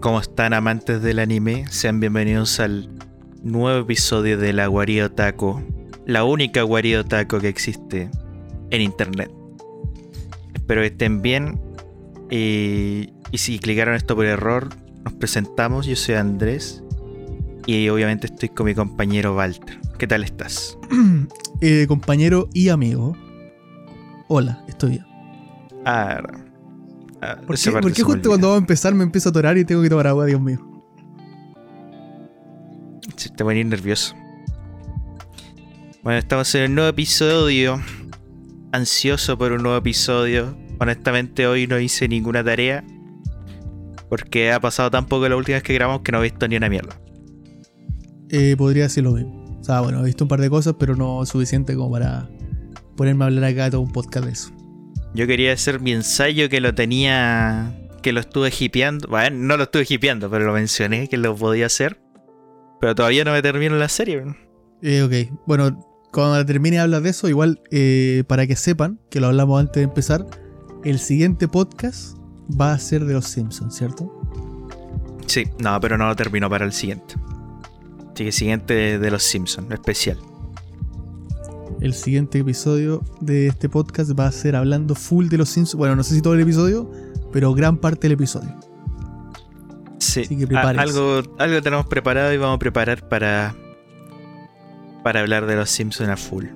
¿Cómo están amantes del anime? Sean bienvenidos al nuevo episodio de la Guarida Otaku, la única Guarida Otaku que existe en internet. Espero que estén bien y, y si clicaron esto por error, nos presentamos. Yo soy Andrés y obviamente estoy con mi compañero Walter. ¿Qué tal estás? Eh, compañero y amigo. Hola, estoy bien. Ah, ah, ¿Por qué, por se justo cuando vamos a empezar me empiezo a atorar y tengo que tomar agua, Dios mío? Sí, te voy a ir nervioso. Bueno, estamos en un nuevo episodio. Ansioso por un nuevo episodio. Honestamente, hoy no hice ninguna tarea. Porque ha pasado tan poco la última vez que grabamos que no he visto ni una mierda. Eh, podría decir lo mismo. O sea, bueno, he visto un par de cosas, pero no suficiente como para ponerme a hablar acá de todo un podcast de eso. Yo quería hacer mi ensayo que lo tenía. que lo estuve hipeando. Bueno, no lo estuve hipeando, pero lo mencioné que lo podía hacer. Pero todavía no me termino la serie. Eh, ok, bueno, cuando termine de hablar de eso, igual eh, para que sepan, que lo hablamos antes de empezar, el siguiente podcast va a ser de los Simpsons, ¿cierto? Sí, no, pero no lo termino para el siguiente. Así que siguiente de los Simpsons, especial. El siguiente episodio de este podcast va a ser hablando full de los Simpsons. Bueno, no sé si todo el episodio, pero gran parte del episodio. Sí, Así que algo, algo tenemos preparado y vamos a preparar para, para hablar de los Simpsons a full.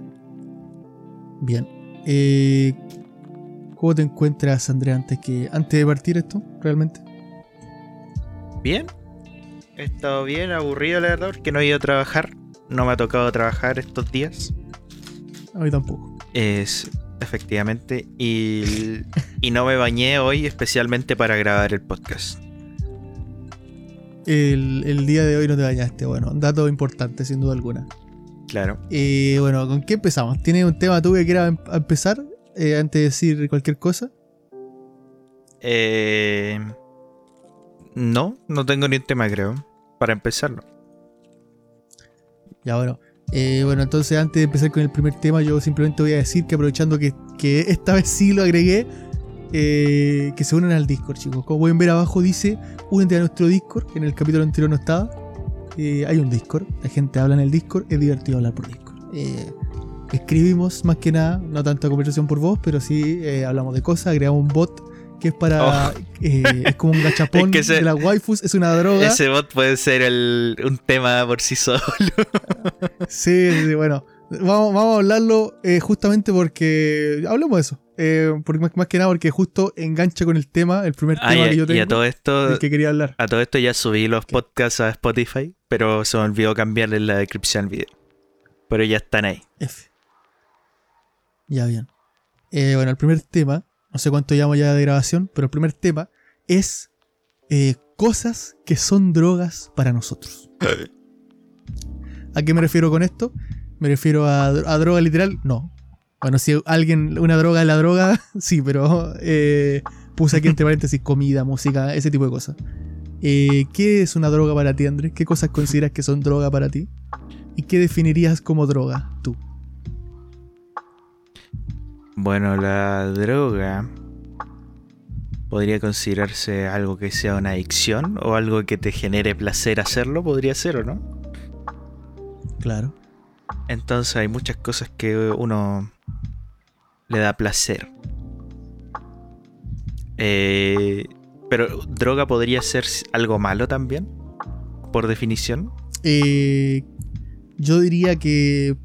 Bien. Eh, ¿Cómo te encuentras, Andrea, antes, que, antes de partir esto, realmente? Bien, he estado bien, aburrido la verdad, porque no he ido a trabajar. No me ha tocado trabajar estos días. A mí tampoco. Es efectivamente. Y, y no me bañé hoy especialmente para grabar el podcast. El, el día de hoy no te bañaste. Bueno, dato importante, sin duda alguna. Claro. Eh, bueno, ¿con qué empezamos? ¿Tienes un tema tú que quieras em- empezar eh, antes de decir cualquier cosa? Eh, no, no tengo ni un tema, creo. Para empezarlo. Ya, bueno. Eh, bueno, entonces antes de empezar con el primer tema, yo simplemente voy a decir que aprovechando que, que esta vez sí lo agregué, eh, que se unan al Discord, chicos. Como pueden ver abajo dice, únete a nuestro Discord, que en el capítulo anterior no estaba. Eh, hay un Discord, la gente habla en el Discord, es divertido hablar por Discord. Eh, escribimos más que nada, no tanto conversación por voz, pero sí eh, hablamos de cosas, agregamos un bot que es para... Oh. eh, es como un gachapón Es que ese- de las waifus, es una droga. Ese bot puede ser el- un tema por sí solo. Sí, sí, bueno. Vamos, vamos a hablarlo eh, justamente porque. Hablemos de eso. Eh, porque más, más que nada porque justo engancha con el tema, el primer Ah, tema y, que yo y tengo, a todo esto, del que quería hablar. a todo esto ya subí los podcasts a Spotify, pero se me olvidó cambiarle la descripción al video. Pero ya están ahí. F. Ya bien. Eh, bueno, el primer tema, no sé cuánto llamo ya de grabación, pero el primer tema es eh, cosas que son drogas para nosotros. ¿A qué me refiero con esto? ¿Me refiero a, a droga literal? No. Bueno, si alguien, una droga es la droga, sí, pero eh, puse aquí entre paréntesis comida, música, ese tipo de cosas. Eh, ¿Qué es una droga para ti, Andrés? ¿Qué cosas consideras que son droga para ti? ¿Y qué definirías como droga tú? Bueno, la droga podría considerarse algo que sea una adicción o algo que te genere placer hacerlo, podría ser o no. Claro. Entonces hay muchas cosas que uno le da placer. Eh, pero droga podría ser algo malo también, por definición. Eh, yo diría que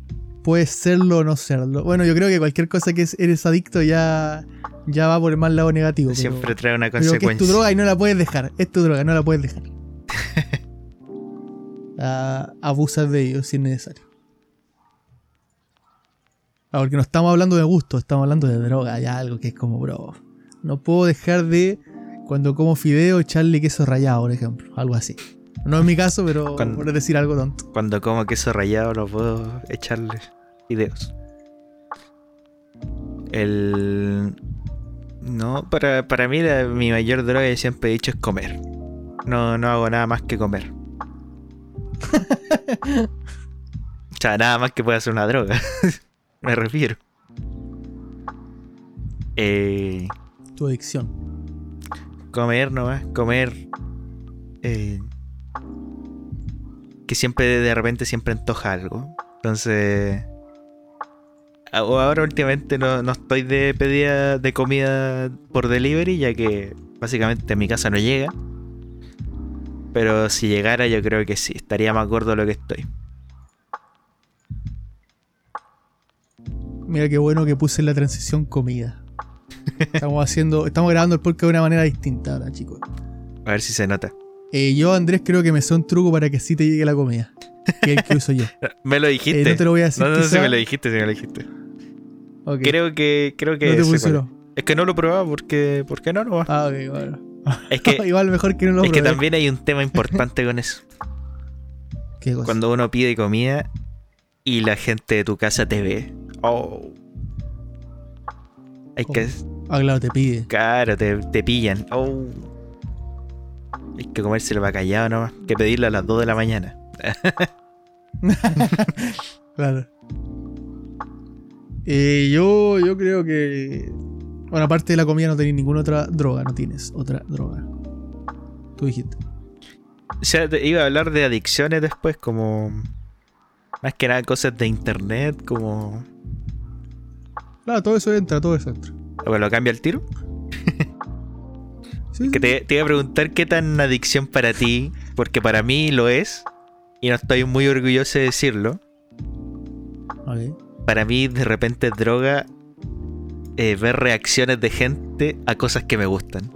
puede serlo o no serlo. Bueno, yo creo que cualquier cosa que es- eres adicto ya, ya va por el mal lado negativo. pero- Siempre trae una pero que es consecuencia. tu droga y no la puedes dejar. Es tu droga, no la puedes dejar. Ah, abusas de ello si es necesario. Ah, porque no estamos hablando de gusto, estamos hablando de droga, ya algo que es como, bro. No puedo dejar de, cuando como fideo, echarle queso rallado, por ejemplo. Algo así. No es mi caso, pero Cuando- por decir algo tonto. Cuando como queso rallado no puedo echarle videos. El... No, para, para mí la- mi mayor droga siempre he dicho es comer. No, no hago nada más que comer. o sea, nada más que pueda ser una droga. Me refiero. Eh, Tu adicción. comer nomás, comer eh, que siempre de repente siempre antoja algo. Entonces, ahora últimamente no, no estoy de pedida de comida por delivery, ya que básicamente mi casa no llega. Pero si llegara, yo creo que sí, estaría más gordo de lo que estoy. Mira qué bueno que puse la transición comida. Estamos haciendo, estamos grabando el podcast de una manera distinta ahora, chicos. A ver si se nota. Eh, yo, Andrés, creo que me sé un truco para que sí te llegue la comida. Que el que uso yo. Me lo dijiste. Eh, no te lo voy a decir. No, no, quizá. sí me lo dijiste, sí me lo dijiste. Creo que, creo que no te. Es que no lo probaba porque, porque no, no. Ah, ok, bueno. Es que, Igual mejor que no lo es que probé. también hay un tema importante con eso. ¿Qué cosa? Cuando uno pide comida y la gente de tu casa te ve. Oh. Hay que. Ah, claro, te pide. Claro, te, te pillan. Oh. Hay que comérselo para callado nomás. Que pedirlo a las 2 de la mañana. Claro. Eh, yo, yo creo que. Bueno, aparte de la comida, no tenés ninguna otra droga. No tienes otra droga. Tú dijiste. O sea, te- iba a hablar de adicciones después, como. Más que nada cosas de internet, como. Claro, todo eso entra, todo eso entra. Lo cambia el tiro. Sí, Que te, te iba a preguntar qué tan adicción para ti, porque para mí lo es, y no estoy muy orgulloso de decirlo. Para mí, de repente, es droga eh, ver reacciones de gente a cosas que me gustan.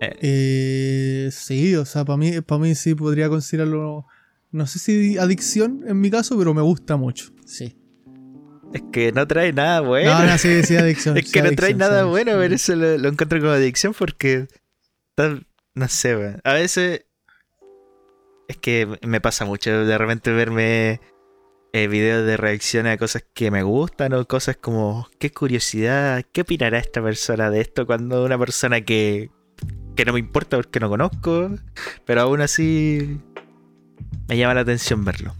Eh, sí, o sea, para mí, para mí sí podría considerarlo. No sé si adicción en mi caso, pero me gusta mucho. Sí. Es que no trae nada bueno. No, no, sí, sí, adicción. es sí, que no trae nada sí, bueno, adicción. pero eso lo, lo encuentro como adicción porque. no sé. A veces. Es que me pasa mucho de repente verme eh, videos de reacciones a cosas que me gustan o cosas como. Qué curiosidad, ¿qué opinará esta persona de esto cuando una persona que. que no me importa porque no conozco, pero aún así. me llama la atención verlo.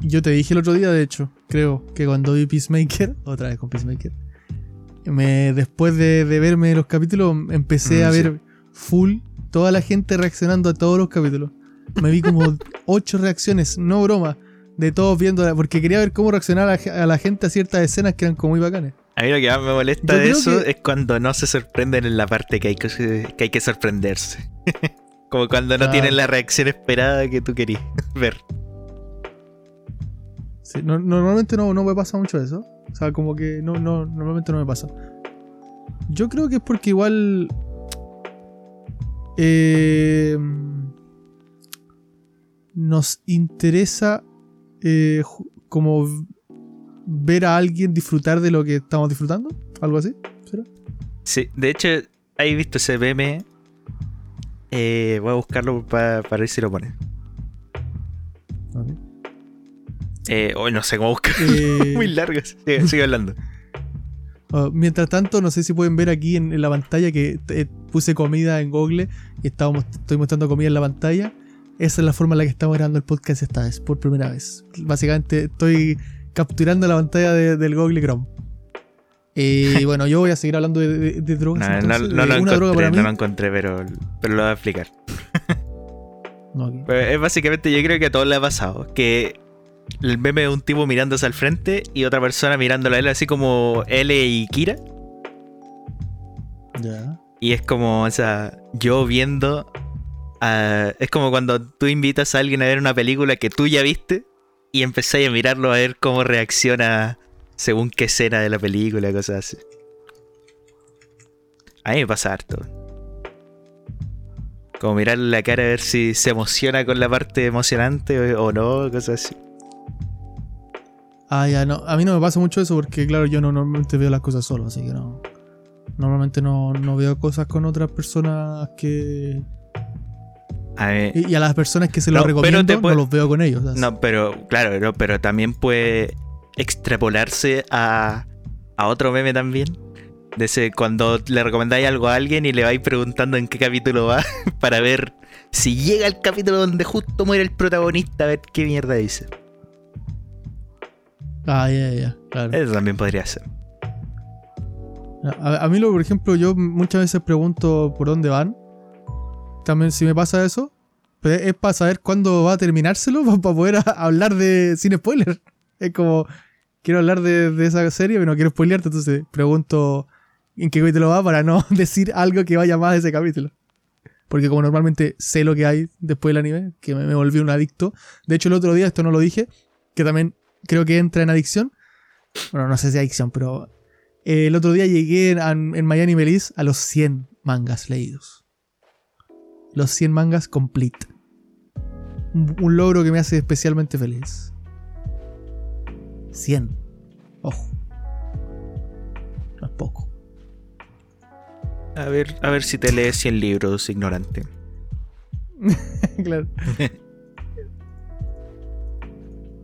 Yo te dije el otro día, de hecho, creo que cuando vi Peacemaker, otra vez con Peacemaker, me, después de, de verme los capítulos, empecé Mm, a sí. ver full toda la gente reaccionando a todos los capítulos. Me vi como ocho reacciones, no broma, de todos viendo, porque quería ver cómo reaccionaba a la gente a ciertas escenas que eran como muy bacanes. A mí lo que más me molesta Yo de eso que- es cuando no se sorprenden en la parte que hay que, que, hay que sorprenderse. Como cuando no tienen la reacción esperada que tú querías ver. Sí, no- normalmente no, no me pasa mucho eso. O sea, como que no, no, normalmente no me pasa. Yo creo que es porque igual. eh, nos interesa eh, como ver a alguien disfrutar de lo que estamos disfrutando. Algo así. ¿Será? Sí, de hecho, ¿hay visto ese meme? Eh, voy a buscarlo pa- para ver si lo pone. Ok. Eh, hoy no sé cómo buscar. Eh, Muy largo. Sigue, sigue hablando. Ah, mientras tanto, no sé si pueden ver aquí en, en la pantalla que eh, puse comida en Google y estábamos, estoy mostrando comida en la pantalla. Esa es la forma en la que estamos grabando el podcast esta vez, por primera vez. Básicamente estoy capturando la pantalla de- del Google Chrome. Y bueno, yo voy a seguir hablando de, de- de drogas. No, entonces. no lo droga encontré, para mí. no lo encontré, pero, pero lo voy a explicar. No, ok. Pues es básicamente, yo creo que a todos le ha pasado. Que el meme es un tipo mirándose al frente y otra persona mirándolo a él, así como L y Kira. Ya. Y es como, o sea, yo viendo. a- es como cuando tú invitas a alguien a ver una película que tú ya viste y empezáis a mirarlo a ver cómo reacciona según qué escena de la película, cosas así. A mí me pasa harto. Como mirarle la cara a ver si se emociona con la parte emocionante o, o no, cosas así. Ah, ya, no. A mí no me pasa mucho eso porque, claro, yo no normalmente veo las cosas solo, así que no. Normalmente no, no veo cosas con otras personas que. A Y, y a las personas que se lo No, pero recomiendo, puede- no los veo con ellos. No, pero claro, no, pero también puede extrapolarse a, a otro meme también. De ese, cuando le recomendáis algo a alguien y le vais preguntando en qué capítulo va para ver si llega el capítulo donde justo muere el protagonista, a ver qué mierda dice. Ah, ya, ya, claro. Eso también podría ser. A, a mí, lo, por ejemplo, yo muchas veces pregunto por dónde van también si me pasa eso, pues es para saber cuándo va a terminárselo, para poder a- hablar de sin spoiler. Es como, quiero hablar de, de esa serie, pero no quiero spoilearte, entonces pregunto en qué capítulo va para no decir algo que vaya más de ese capítulo. Porque como normalmente sé lo que hay después del anime, que me, me volví un adicto. De hecho, el otro día, esto no lo dije, que también creo que entra en adicción. Bueno, no sé si adicción, pero eh, el otro día llegué en, en Miami Melis a los 100 mangas leídos. Los 100 mangas complete. Un, un logro que me hace especialmente feliz. 100. Ojo. No es poco. A ver, a ver si te lees 100 libros, ignorante. claro.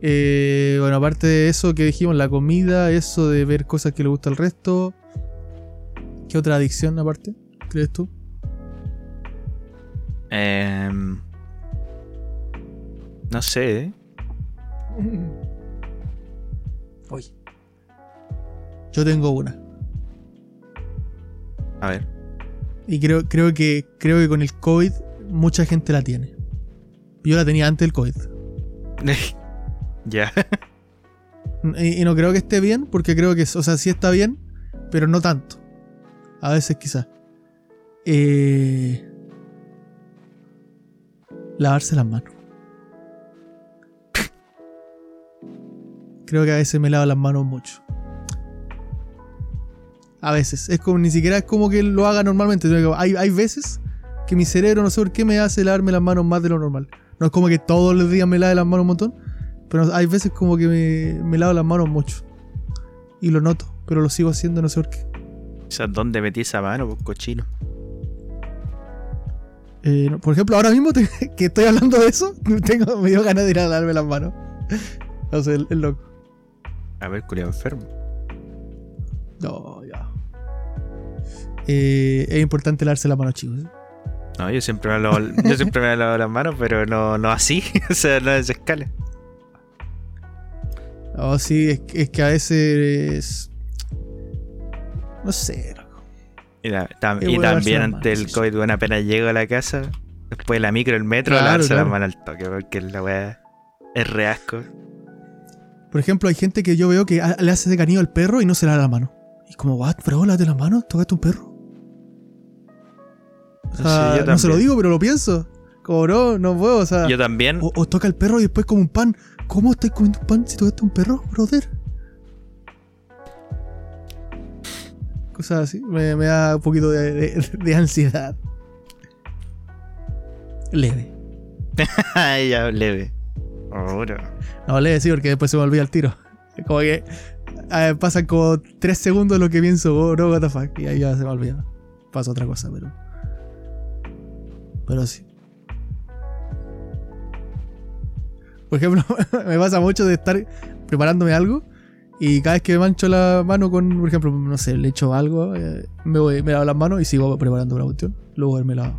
Eh, bueno, aparte de eso que dijimos, la comida, eso de ver cosas que le gusta al resto. ¿Qué otra adicción aparte? ¿Crees tú? Em, no sé, ¿eh? Oye. Yo tengo una. A ver. Y creo, creo que creo que con el COVID mucha gente la tiene. Yo la tenía antes del COVID. ya. Y, no creo que esté bien, porque creo que, o sea, sí está bien, pero no tanto. A veces quizás. Eh, lavarse las manos. Creo que a veces me lavo las manos mucho. A veces. Es como ni siquiera es como que lo haga normalmente. Hay, hay veces que mi cerebro no sé por qué me hace lavarme las manos más de lo normal. No es como que todos los días me lave las manos un montón. Pero hay veces como que me, me lavo las manos mucho. Y lo noto, pero lo sigo haciendo, no sé por qué. O sea, ¿dónde metí esa mano, pues cochino? Eh, no, por ejemplo, ahora mismo te- que estoy hablando de eso, tengo, me dio ganas de ir a lavarme las manos. No sé, el, el loco. A ver, culiao enfermo. No, ya. Eh, es importante lavarse las manos, chicos. ¿eh? No, yo siempre me lavo, yo siempre me lavo las manos, pero no, no así. o sea, no es escala. Oh, sí, es, que- es que a veces. No sé, loco. Y, la- tam- también ante el sí, COVID, bueno, apenas llego a la casa, después de la micro, el metro, Claro, lavarse claro. las manos al toque, porque la weá es re asco. Por ejemplo, hay gente que yo veo que le hace de cariño al perro y no se lava la mano. Y como, what, bro, lávate las manos, tocaste un perro. O Sí, sea, yo no se lo digo, pero lo pienso. Como, no, no puedo, o sea. Yo también, O, o toca el perro y después como un pan. ¿Cómo estás comiendo un pan si tocaste un perro, brother? Cosas así. Me, me da un poquito de, de- de ansiedad. Leve. Ya leve. Ahora. No, leve sí, porque después se me olvida el tiro. Como que eh, pasan como tres segundos lo que pienso, oh, no, what the fuck. Y ahí ya se me olvida. Pasa otra cosa, pero. Pero sí. Por ejemplo, me pasa mucho de estar preparándome algo y cada vez que me mancho la mano con, por ejemplo, no sé, le echo algo, eh, me, voy, me lavo las manos y sigo preparando la cuestión. Luego me sea,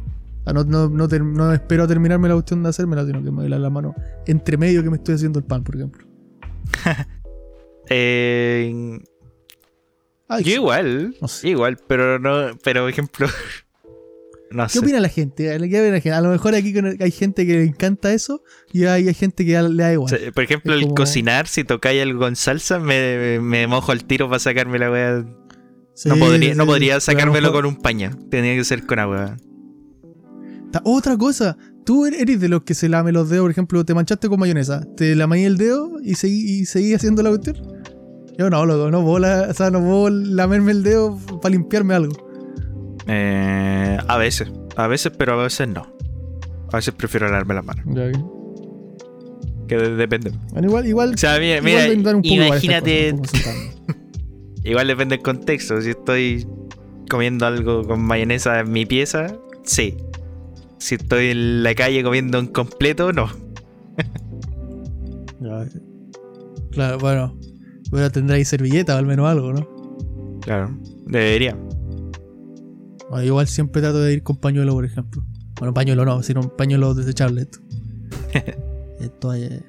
no, no, no, ter- no espero a terminarme la cuestión de hacérmela, sino que me lavo las manos entre medio que me estoy haciendo el pan, por ejemplo. Eh, Ay, yo igual, sé. igual, pero no, pero por ejemplo, no ¿Qué opina la gente? A lo mejor aquí hay gente que le encanta eso y hay, gente que le da O igual. sea, por ejemplo, Es el como- cocinar, si tocáis algo con salsa, me, me mojo al tiro para sacarme la weá. Sí, no podría, sí, no podría sacármelo mejor- con un paño. Tenía que ser con agua. Otra cosa, tú er-, eres de los que se lame los dedos, por ejemplo, te manchaste con mayonesa, te lamaí el dedo y seguí, y seguí haciendo la cuestión. Yo no, loco, no puedo, la- o sea, no puedo lamerme el dedo para limpiarme algo. Eh, a veces, a veces, pero a veces no. A veces prefiero lavarme las manos. Que de- depende. Bueno, igual, igual, O sea, mira, igual mira, voy a dar un poco igual a estas imagínate, cosas, igual depende del contexto. Si estoy comiendo algo con mayonesa en mi pieza, sí. Si estoy en la calle comiendo un completo, no. Ya, Claro, bueno. Pero tendréis servilleta o al menos algo, ¿no? Claro, debería. Bueno, igual siempre trato de ir con pañuelo, por ejemplo. Bueno, pañuelo no, sino un pañuelo desechable. Esto. Esto eh.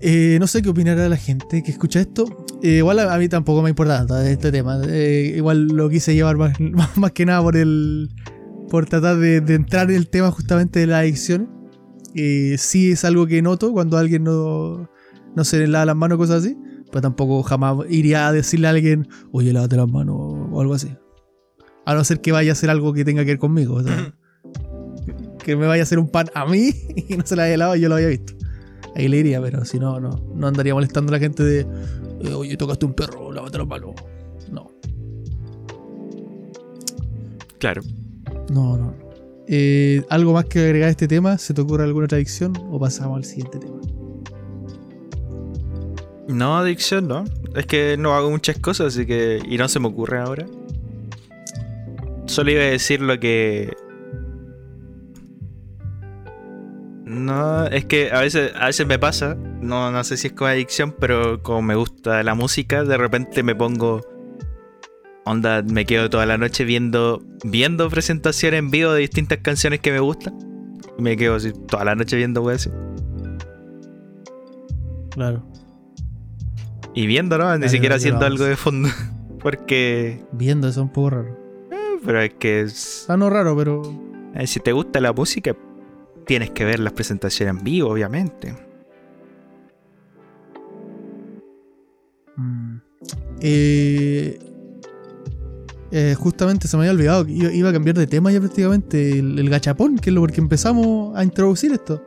Eh, no sé qué opinará la gente que escucha esto. Eh, igual a, a mí tampoco me importa tanto este tema. Eh, igual lo quise llevar más, más que nada por el por tratar de, de entrar en el tema justamente de la adicción. Sí es algo que noto cuando alguien no, no se le lava las manos o cosas así. Pero tampoco jamás iría a decirle a alguien, oye, lávate las manos o algo así. A no ser que vaya a hacer algo que tenga que ver conmigo. o sea, que me vaya a hacer un pan a mí y no se la haya lavado y yo lo había visto. Ahí le iría, pero si no, no, no andaría molestando a la gente de, eh, oye, tocaste un perro, lávate las manos. No, Claro. no, no. Eh, ¿Algo más que agregar a este tema? ¿Se te ocurre alguna otra adicción? ¿O pasamos al siguiente tema? No, adicción, no. Es que no hago muchas cosas, así que. Y no se me ocurre ahora. Solo iba a decir lo que. No, es que a veces, a veces me pasa. No, no sé si es con adicción, pero como me gusta la música, de repente me pongo. Onda, me quedo toda la noche viendo. Viendo presentaciones en vivo de distintas canciones que me gustan. Y me quedo así toda la noche viendo, wey, así. Claro. Y viendo, ¿no? Ni siquiera haciendo algo de fondo. Porque. Viendo eso es un poco raro. Pero es que es- Ah, no raro, pero. eh, si te gusta la música, tienes que ver las presentaciones en vivo, obviamente. mm. Eh, eh, justamente se me había olvidado que iba, a cambiar de tema ya prácticamente. El, el gachapón, que es lo porque empezamos a introducir esto.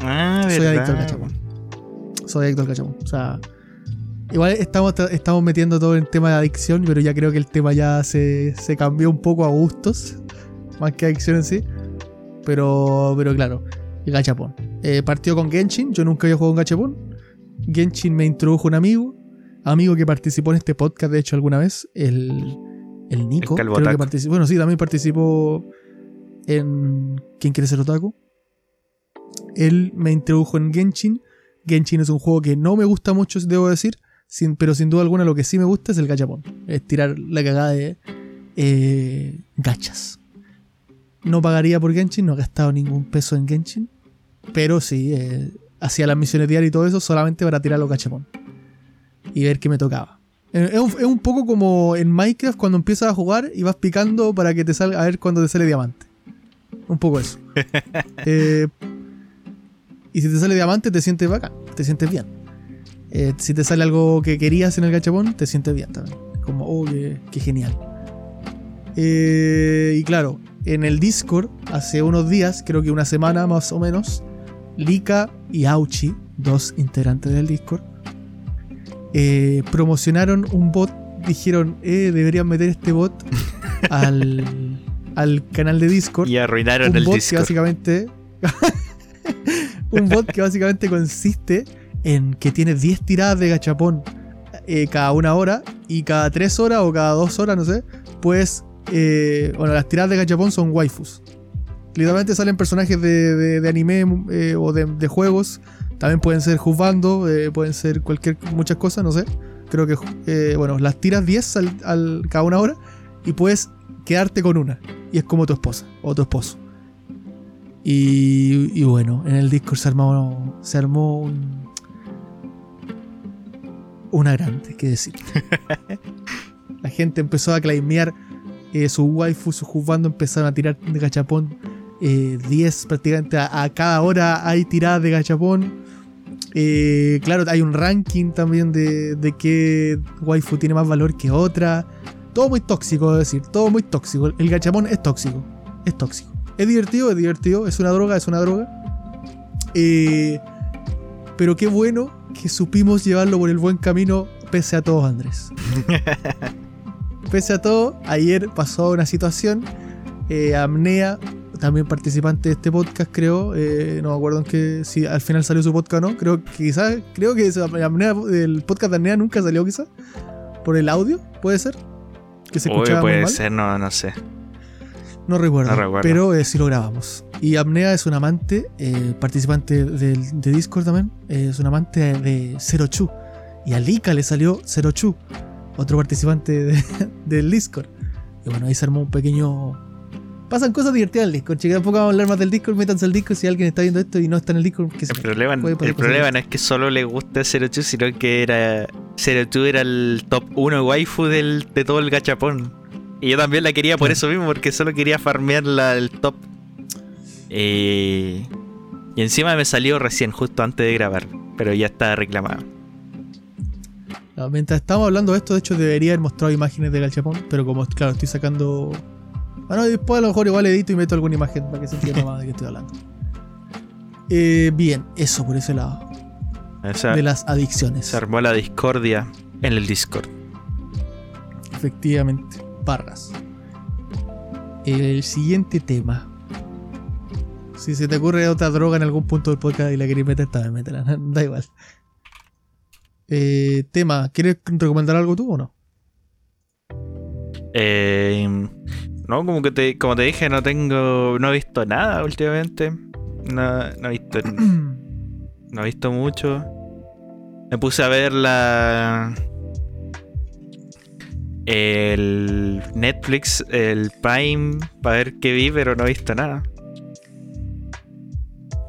Ah, Soy verdad. adicto al gachapón. Soy adicto al gachapón. O sea, igual estamos, estamos metiendo todo en tema de adicción, pero ya creo que el tema ya se, se cambió un poco a gustos, más que adicción en sí. Pero, pero claro, el gachapón. Eh, partió con Genshin, yo nunca había jugado un gachapón. Genshin me introdujo un amigo, amigo que participó en este podcast, de hecho, alguna vez, el, el Nico. El Calvo creo que Otaku. participó. Bueno, sí, también participó en ¿Quién quiere ser otaku? Él me introdujo en Genshin. Genshin es un juego que no me gusta mucho, debo decir, sin- pero sin duda alguna lo que sí me gusta es el gachapón. Es tirar la cagada de eh, gachas. No pagaría por Genshin, no he gastado ningún peso en Genshin, pero sí, eh, hacía las misiones diarias y todo eso solamente para tirar los gachapón y ver qué me tocaba. Eh, Es un, es un poco como en Minecraft cuando empiezas a jugar y vas picando para que te salga a ver cuando te sale diamante. Un poco eso. Eh, y si te sale diamante, te sientes bacán, te sientes bien. Eh, si te sale algo que querías en el gachapón, te sientes bien también. Como, oh, qué, qué genial. Eh, y claro, en el Discord, hace unos días, creo que una semana más o menos, Lika y Auchi, dos integrantes del Discord, eh, promocionaron un bot. Dijeron, eh, deberían meter este bot al, al canal de Discord Y arruinaron un el bot que Discord. básicamente un bot que básicamente consiste en que tienes 10 tiradas de gachapón eh, cada una hora y cada 3 horas o cada 2 horas, no sé, pues eh, bueno, las tiradas de gachapón son waifus. Literalmente salen personajes de, de- anime eh, o de, juegos. También pueden ser juzgando, eh, pueden ser cualquier, muchas cosas, no sé. Creo que, bueno, las tiras 10 al, al- cada una hora y puedes quedarte con una. Y es como tu esposa o tu esposo. Y, y bueno, en el Discord se armó, se armó un, una grande, que decir. La gente empezó a claimear eh, su waifu, su juzgando, empezaron a tirar de gachapón. eh, 10 prácticamente a, a cada hora hay tiradas de gachapón. Eh, claro, hay un ranking también de, de qué waifu tiene más valor que otra. Todo muy tóxico, es decir, todo muy tóxico. El gachapón es tóxico. Es tóxico. Es divertido, es divertido. Es una droga, es una droga. Eh, pero qué bueno que supimos llevarlo por el buen camino pese a todo, Andrés. pese a todo, ayer pasó una situación. eh, Amnea, también participante de este podcast, creo. eh, no me acuerdo en qué, si al final salió su podcast o no. Creo que quizás, creo que Amnea, el podcast de Amnea nunca salió, quizás. Por el audio, puede ser. Que se Uy, escuchaba muy puede mal. ser, no, no sé. No recuerdo, No recuerdo. pero eh, sí lo grabamos. Y Amnea es un amante, eh, participante del, de Discord también, eh, es un amante de, de Zero Chu. Y a Lika le salió Zero Chu, otro participante de- del Discord. Y bueno, ahí se armó un pequeño... Pasan cosas divertidas en el Discord, chicos. Tampoco vamos a hablar más del Discord, métanse al Discord si alguien está viendo esto y no está en el Discord. Que se El problema, el problema no es que solo le gusta Zero Two, sino que era Zero Two era el top 1 waifu del, de todo el gachapón. Y yo también la quería por eso mismo, porque solo quería farmearla el top. Eh, y encima me salió recién, justo antes de grabar. Pero ya está reclamado. mientras estamos hablando de esto, de hecho debería haber mostrado imágenes de Galchapón, pero como claro, estoy sacando. Bueno, después a lo mejor igual edito y meto alguna imagen para que se entienda más de qué estoy hablando. Eh, bien, eso por ese lado. de las adicciones. Se armó la discordia en el Discord. Efectivamente, barras. El siguiente tema. Si se te ocurre otra droga en algún punto del podcast y la querés meter, también métela. Da igual. Eh, tema, ¿quieres recomendar algo tú o no? Eh, no, como que te, como te dije, no tengo, no he visto nada últimamente. No, no he visto, no he visto mucho. Me puse a ver la el Netflix, el Prime, para ver qué vi, pero no he visto nada.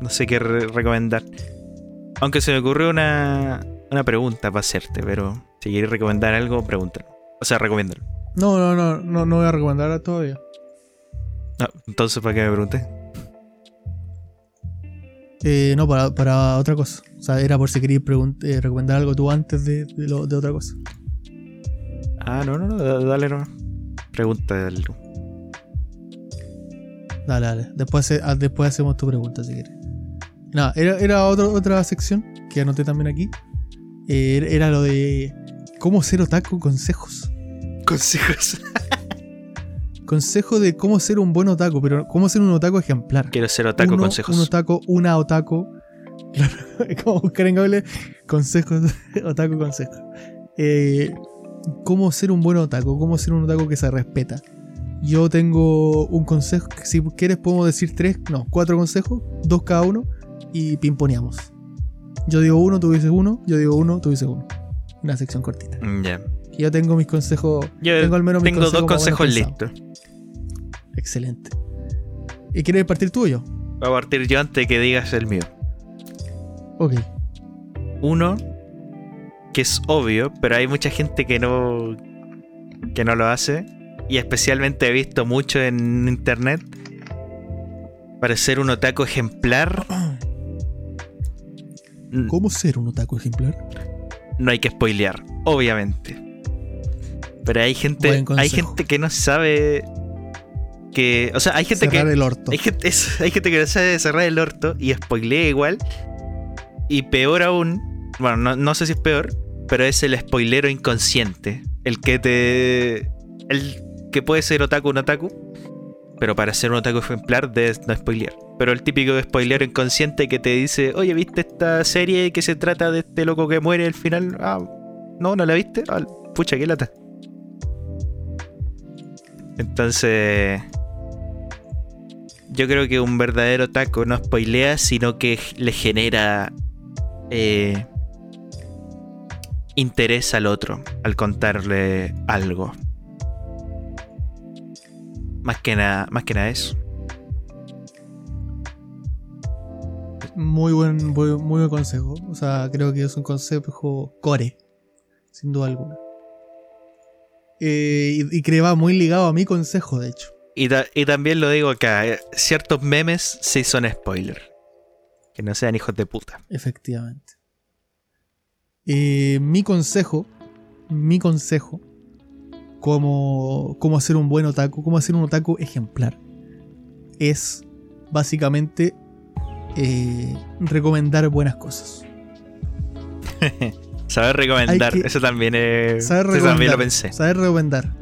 No sé qué recomendar. Aunque se me ocurrió una, una pregunta para hacerte, pero si quieres recomendar algo, pregúntalo. O sea, recomiéndalo. No, no, no, no, no voy a recomendar todavía. No, entonces, ¿para qué me pregunté? Eh, no, para, para, otra cosa. O sea, era por si querías eh, recomendar algo tú antes de, de, otra cosa. Ah, no, no, no, dale, no. Pregunta algo. Dale, dale. Después, ah, después hacemos tu pregunta si quieres. Nada, era, era otra sección que anoté también aquí. Eh, era lo de cómo ser otaku, consejos. Consejos. Consejo de cómo ser un buen otaku, pero cómo ser un otaku ejemplar. Quiero ser otaku, consejos. Un otaku, una otaku. Claro, es como buscar en Google consejos, otaku consejos. Eh, cómo ser un buen otaku, cómo ser un otaku que se respeta. Yo tengo un consejo, si quieres podemos decir tres, no, cuatro consejos, dos cada uno, y pimponeamos. Yo digo uno, tú dices uno, yo digo uno, tú dices uno. Una sección cortita. Ya. Yo tengo mis consejos. Yo tengo al menos tengo dos consejos listos. Excelente. ¿Y quieres partir tú o yo? Voy a partir yo antes que digas el mío. Ok. Uno, que es obvio, pero hay mucha gente que no. que no lo hace. Y especialmente he visto mucho en internet. Para ser un otaku ejemplar. ¿Cómo ser un otaku ejemplar? No hay que spoilear, obviamente. Pero hay gente, hay gente que no sabe que, o sea, hay gente cerrar que el orto. Hay gente, hay gente que no sabe cerrar el orto y spoilea igual. Y peor aún, bueno, no, sé si es peor, pero es el spoilero inconsciente, el que te el que puede ser otaku un otaku, pero para ser un otaku ejemplar debes no spoilear. Pero el típico spoilero inconsciente que te dice, oye, ¿viste esta serie que se trata de este loco que muere al final? Ah, no, ¿no la viste? Ah, pucha, qué lata. Entonces, yo creo que un verdadero taco no spoilea, sino que le genera eh, interés al otro al contarle algo. Más que nada, más que nada eso. Muy buen, muy, muy buen consejo. O sea, creo que es un consejo core, sin duda alguna. Eh, y, que va muy ligado a mi consejo, de hecho. Y, también lo digo acá, eh, ciertos memes sí son spoiler. Que no sean hijos de puta. Efectivamente. Eh, mi consejo, mi consejo, como, como hacer un buen otaku, como hacer un otaku ejemplar, es básicamente recomendar buenas cosas. Saber recomendar, eso también es. Saber también lo pensé. Saber recomendar.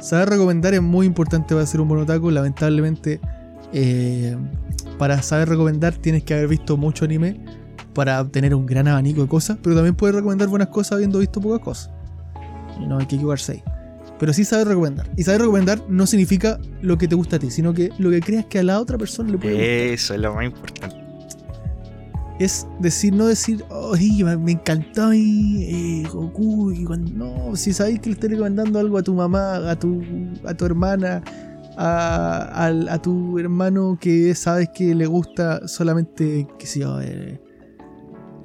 Saber recomendar es muy importante para ser un buen otaku. Lamentablemente, eh, para saber recomendar tienes que haber visto mucho anime para obtener un gran abanico de cosas, pero también puedes recomendar buenas cosas habiendo visto pocas cosas. Y no hay que equivocarse ahí. Pero sí saber recomendar. Y saber recomendar no significa lo que te gusta a ti, sino que lo que creas que a la otra persona le puede gustar. Eso es lo más importante es decir, no decir, oye, me encantó a mí eh, Goku, y cuando, no, si sabéis que le estoy recomendando algo a tu mamá, a tu, a tu hermana, a, tu hermano que sabes que le gusta solamente, qué sé yo, eh,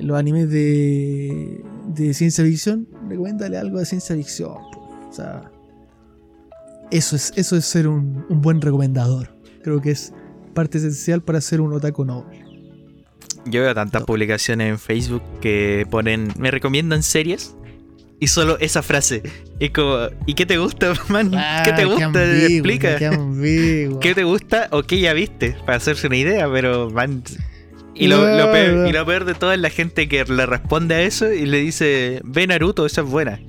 los animes de, de ciencia ficción, recomiéndale algo de ciencia ficción. O sea, Eso es, eso es ser un, un buen recomendador. Creo que es parte esencial para ser un otaku noble. Yo veo tantas publicaciones en Facebook que ponen, me recomiendan series y solo esa frase. Es como, ¿y qué te gusta, man? ¿Qué te Ah, gusta? ambiguo, Explica. qué. ¿Qué te gusta o qué ya viste? Para hacerse una idea, pero man. Y lo, peor, y lo peor de todo es la gente que le responde a eso y le dice, ve Naruto, esa es buena.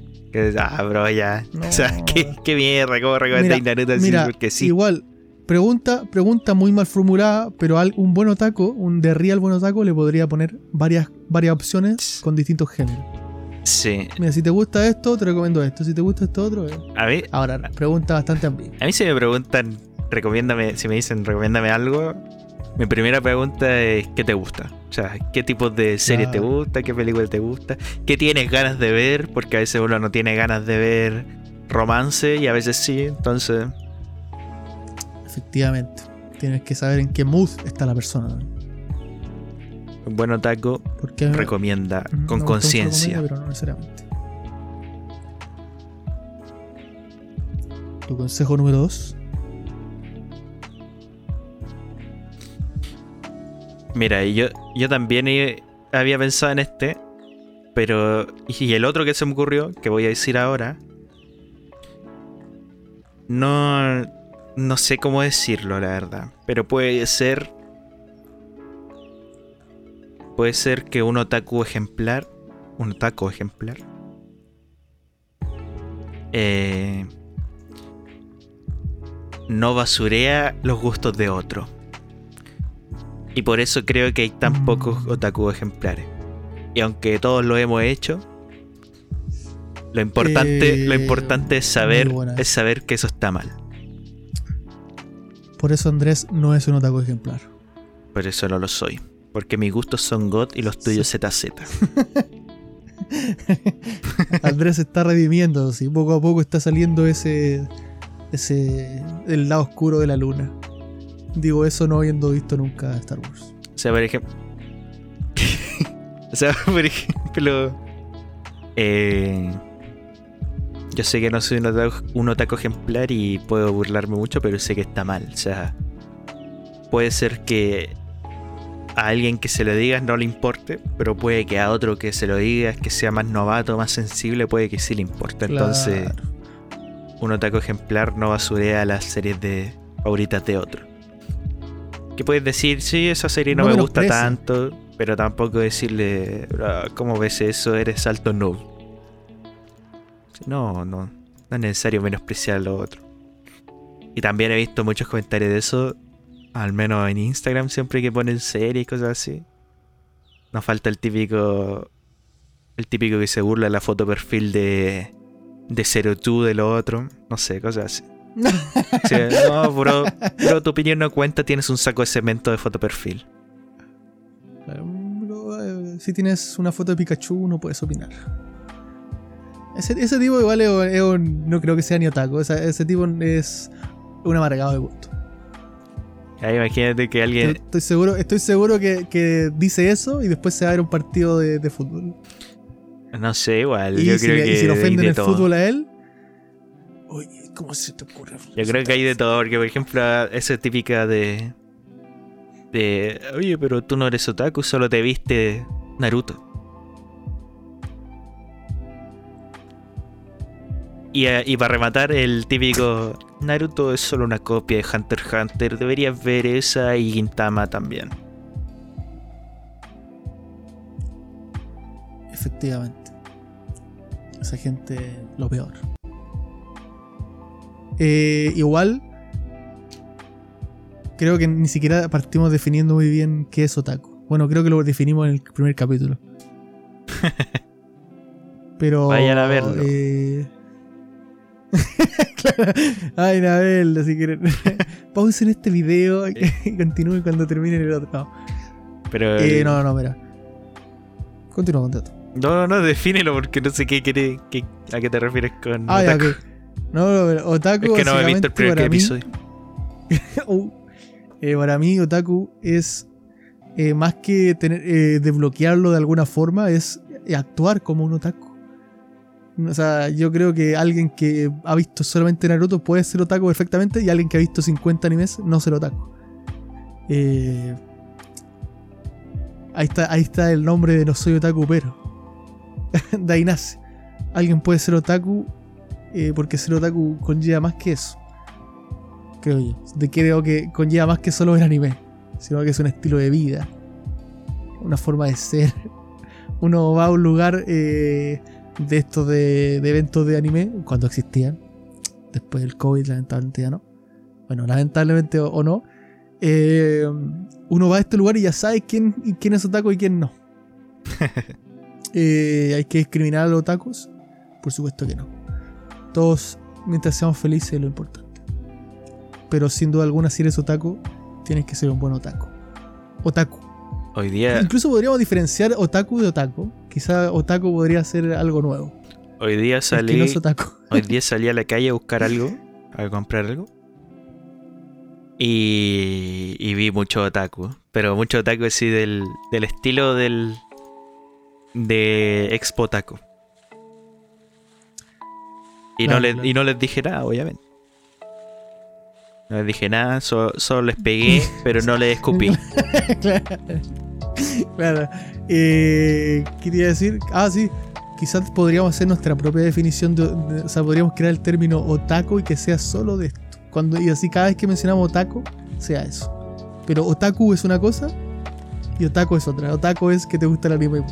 Ah, bro, ya. No. O sea, qué, qué mierda, cómo recomendáis Naruto así Mira, porque sí. igual, pregunta, pregunta muy mal formulada, pero un buen otaku, un de real buen otaku, le podría poner varias, varias opciones con distintos géneros. Sí. Mira, si te gusta esto, te recomiendo esto. Si te gusta esto otro, eh. A mí, Ahora, pregunta bastante ambigua. a mí si me preguntan, recomiéndame, si me dicen recomiéndame algo, mi primera pregunta es ¿qué te gusta? O sea, ¿qué tipo de serie te gusta? ¿Qué película te gusta? ¿Qué tienes ganas de ver? Porque a veces uno no tiene ganas de ver romance y a veces sí, entonces Efectivamente. Tienes que saber en qué mood está la persona. ¿no? un buen otaku Porque recomienda Mm, me con conciencia. Pero no necesariamente. Tu consejo número 2. Mira, yo, yo también había pensado en este, pero. Y el otro que se me ocurrió, que voy a decir ahora. No. No sé cómo decirlo, la verdad. Pero puede ser. Puede ser que un otaku ejemplar. Un otaku ejemplar. eh, no basurea los gustos de otro. Y por eso creo que hay tan pocos otaku ejemplares. Y aunque todos lo hemos hecho, lo importante, lo Eh, importante es saber, es saber que eso está mal. Por eso Andrés no es un otaku ejemplar. Por eso no lo soy. Porque mis gustos son God y los tuyos ZZ. Andrés se está redimiendo, sí, poco a poco está saliendo ese. ese. el lado oscuro de la luna. Digo eso no habiendo visto nunca Star Wars. O sea, por ejemplo. o sea, por ejemplo. eh, yo sé que no soy un otaku, un otaku ejemplar y puedo burlarme mucho, pero sé que está mal. O sea, puede ser que a alguien que se lo digas no le importe, pero puede que a otro que se lo digas, que sea más novato, más sensible, puede que sí le importe. Entonces, un otaku ejemplar no basurea las series de favoritas de otro. Que puedes decir, sí, esa serie no, No me gusta tanto, pero tampoco decirle, "Ah, ¿cómo ves eso? Eres alto noob. No, no, no es necesario menospreciar lo otro. Y también he visto muchos comentarios de eso, al menos en Instagram, siempre que ponen series y cosas así. Nos falta el típico, el típico que se burla de la foto perfil de, de Zero Two de lo otro, no sé, cosas así. Sí, no, bro, bro, tu opinión no cuenta, tienes un saco de cemento de foto perfil. Claro, pero, eh, si tienes una foto de Pikachu, no puedes opinar. Ese, ese tipo igual es, un- es un- no creo que sea ni otaku. esa- ese tipo es un amargado de gusto. Ahí imagínate que alguien, estoy seguro, estoy seguro que, que dice eso y después se va a ver un partido de, de fútbol. no sé, igual, Y yo si, creo le, que y si le ofenden de el todo. fútbol a él. Oye, ¿cómo se te ocurre? Yo creo que hay de todo, porque por ejemplo, esa típica de. de. Oye, pero tú no eres otaku, solo te viste Naruto. Y, eh, y para rematar, el típico. Naruto es solo una copia de Hunter x Hunter. Deberías ver esa y Gintama también. Efectivamente. Esa gente, lo peor. Eh, igual, creo que ni siquiera partimos definiendo muy bien qué es otaku. Bueno, creo que lo definimos en el primer capítulo. Pero. Vayan a verlo. eh, claro. Ay, a verlo si quieren. Pausen este video y continúen cuando termine el otro. No, Pero. Eh, no, no, mira. Continúa con no, no, no, defínelo porque no sé qué, quiere- qué- a qué te refieres con. Ah, ya. No, no, pero otaku Es que no he visto el primer para mí- episodio. Uh, eh, para mí, otaku es eh, más que tener, eh, desbloquearlo de alguna forma, es actuar como un otaku. O sea, yo creo que alguien que ha visto solamente Naruto puede ser otaku perfectamente y alguien que ha visto 50 animes no ser otaku. Eh, ahí, está, ahí está el nombre de no soy otaku, pero. de ahí nace. Alguien puede ser otaku eh, porque ser otaku conlleva más que eso. Creo yo. De creo que conlleva más que solo ver anime, sino que es un estilo de vida, una forma de ser. Uno va a un lugar. Eh, de estos de, eventos de anime cuando existían. Después del COVID, lamentablemente ya no. Bueno, lamentablemente o, no. Eh, uno va a este lugar y ya sabe quién, quién es otaku y quién no. Eh, ¿Hay que discriminar a los otakus? Por supuesto que no. Todos, mientras seamos felices, es lo importante. Pero sin duda alguna, si eres otaku, tienes que ser un buen otaku. Otaku. Hoy día. Incluso podríamos diferenciar otaku de otaku. Quizá otaku podría ser algo nuevo. Hoy día salí. hoy día salí a la calle a buscar algo, a comprar algo. Y, y vi mucho otaku. Pero mucho otaku así del, del estilo del. de Expo Otaku. Y, no les, y no les dije nada, obviamente. No les dije nada, solo les pegué, pero no les escupí. claro. Eh, quería decir, ah, sí, quizás podríamos hacer nuestra propia definición, de, o sea, podríamos crear el término otaku y que sea solo de esto. Cuando, y así cada vez que mencionamos otaku, sea eso. Pero otaku es una cosa y otaku es otra. Otaku es que te gusta el anime.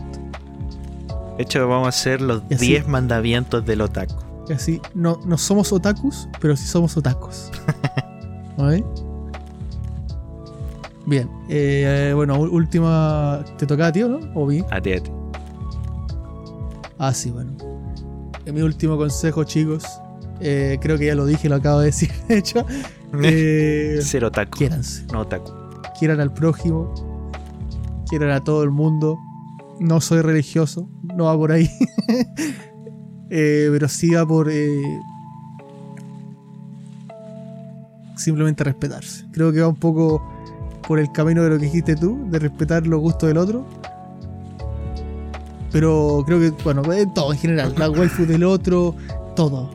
De hecho, vamos a hacer los 10 mandamientos del otaku. Así, no, no somos otakus, pero sí somos otakus. ¿Vale? Bien, eh, bueno, última. ¿Te toca a ti o no? ¿O vi? A ti, a ti. Ah, sí, bueno. En mi último consejo, chicos. Eh, creo que ya lo dije, lo acabo de decir, de hecho. Eh, Ser otaku. Quiéranse. No otaku. Quieran al prójimo. Quieran a todo el mundo. No soy religioso, no va por ahí. Pero sí va por. simplemente respetarse. Creo que va un poco por el camino de lo que dijiste tú, de respetar los gustos del otro. Pero creo que, bueno, todo en general, la waifu del otro, todo.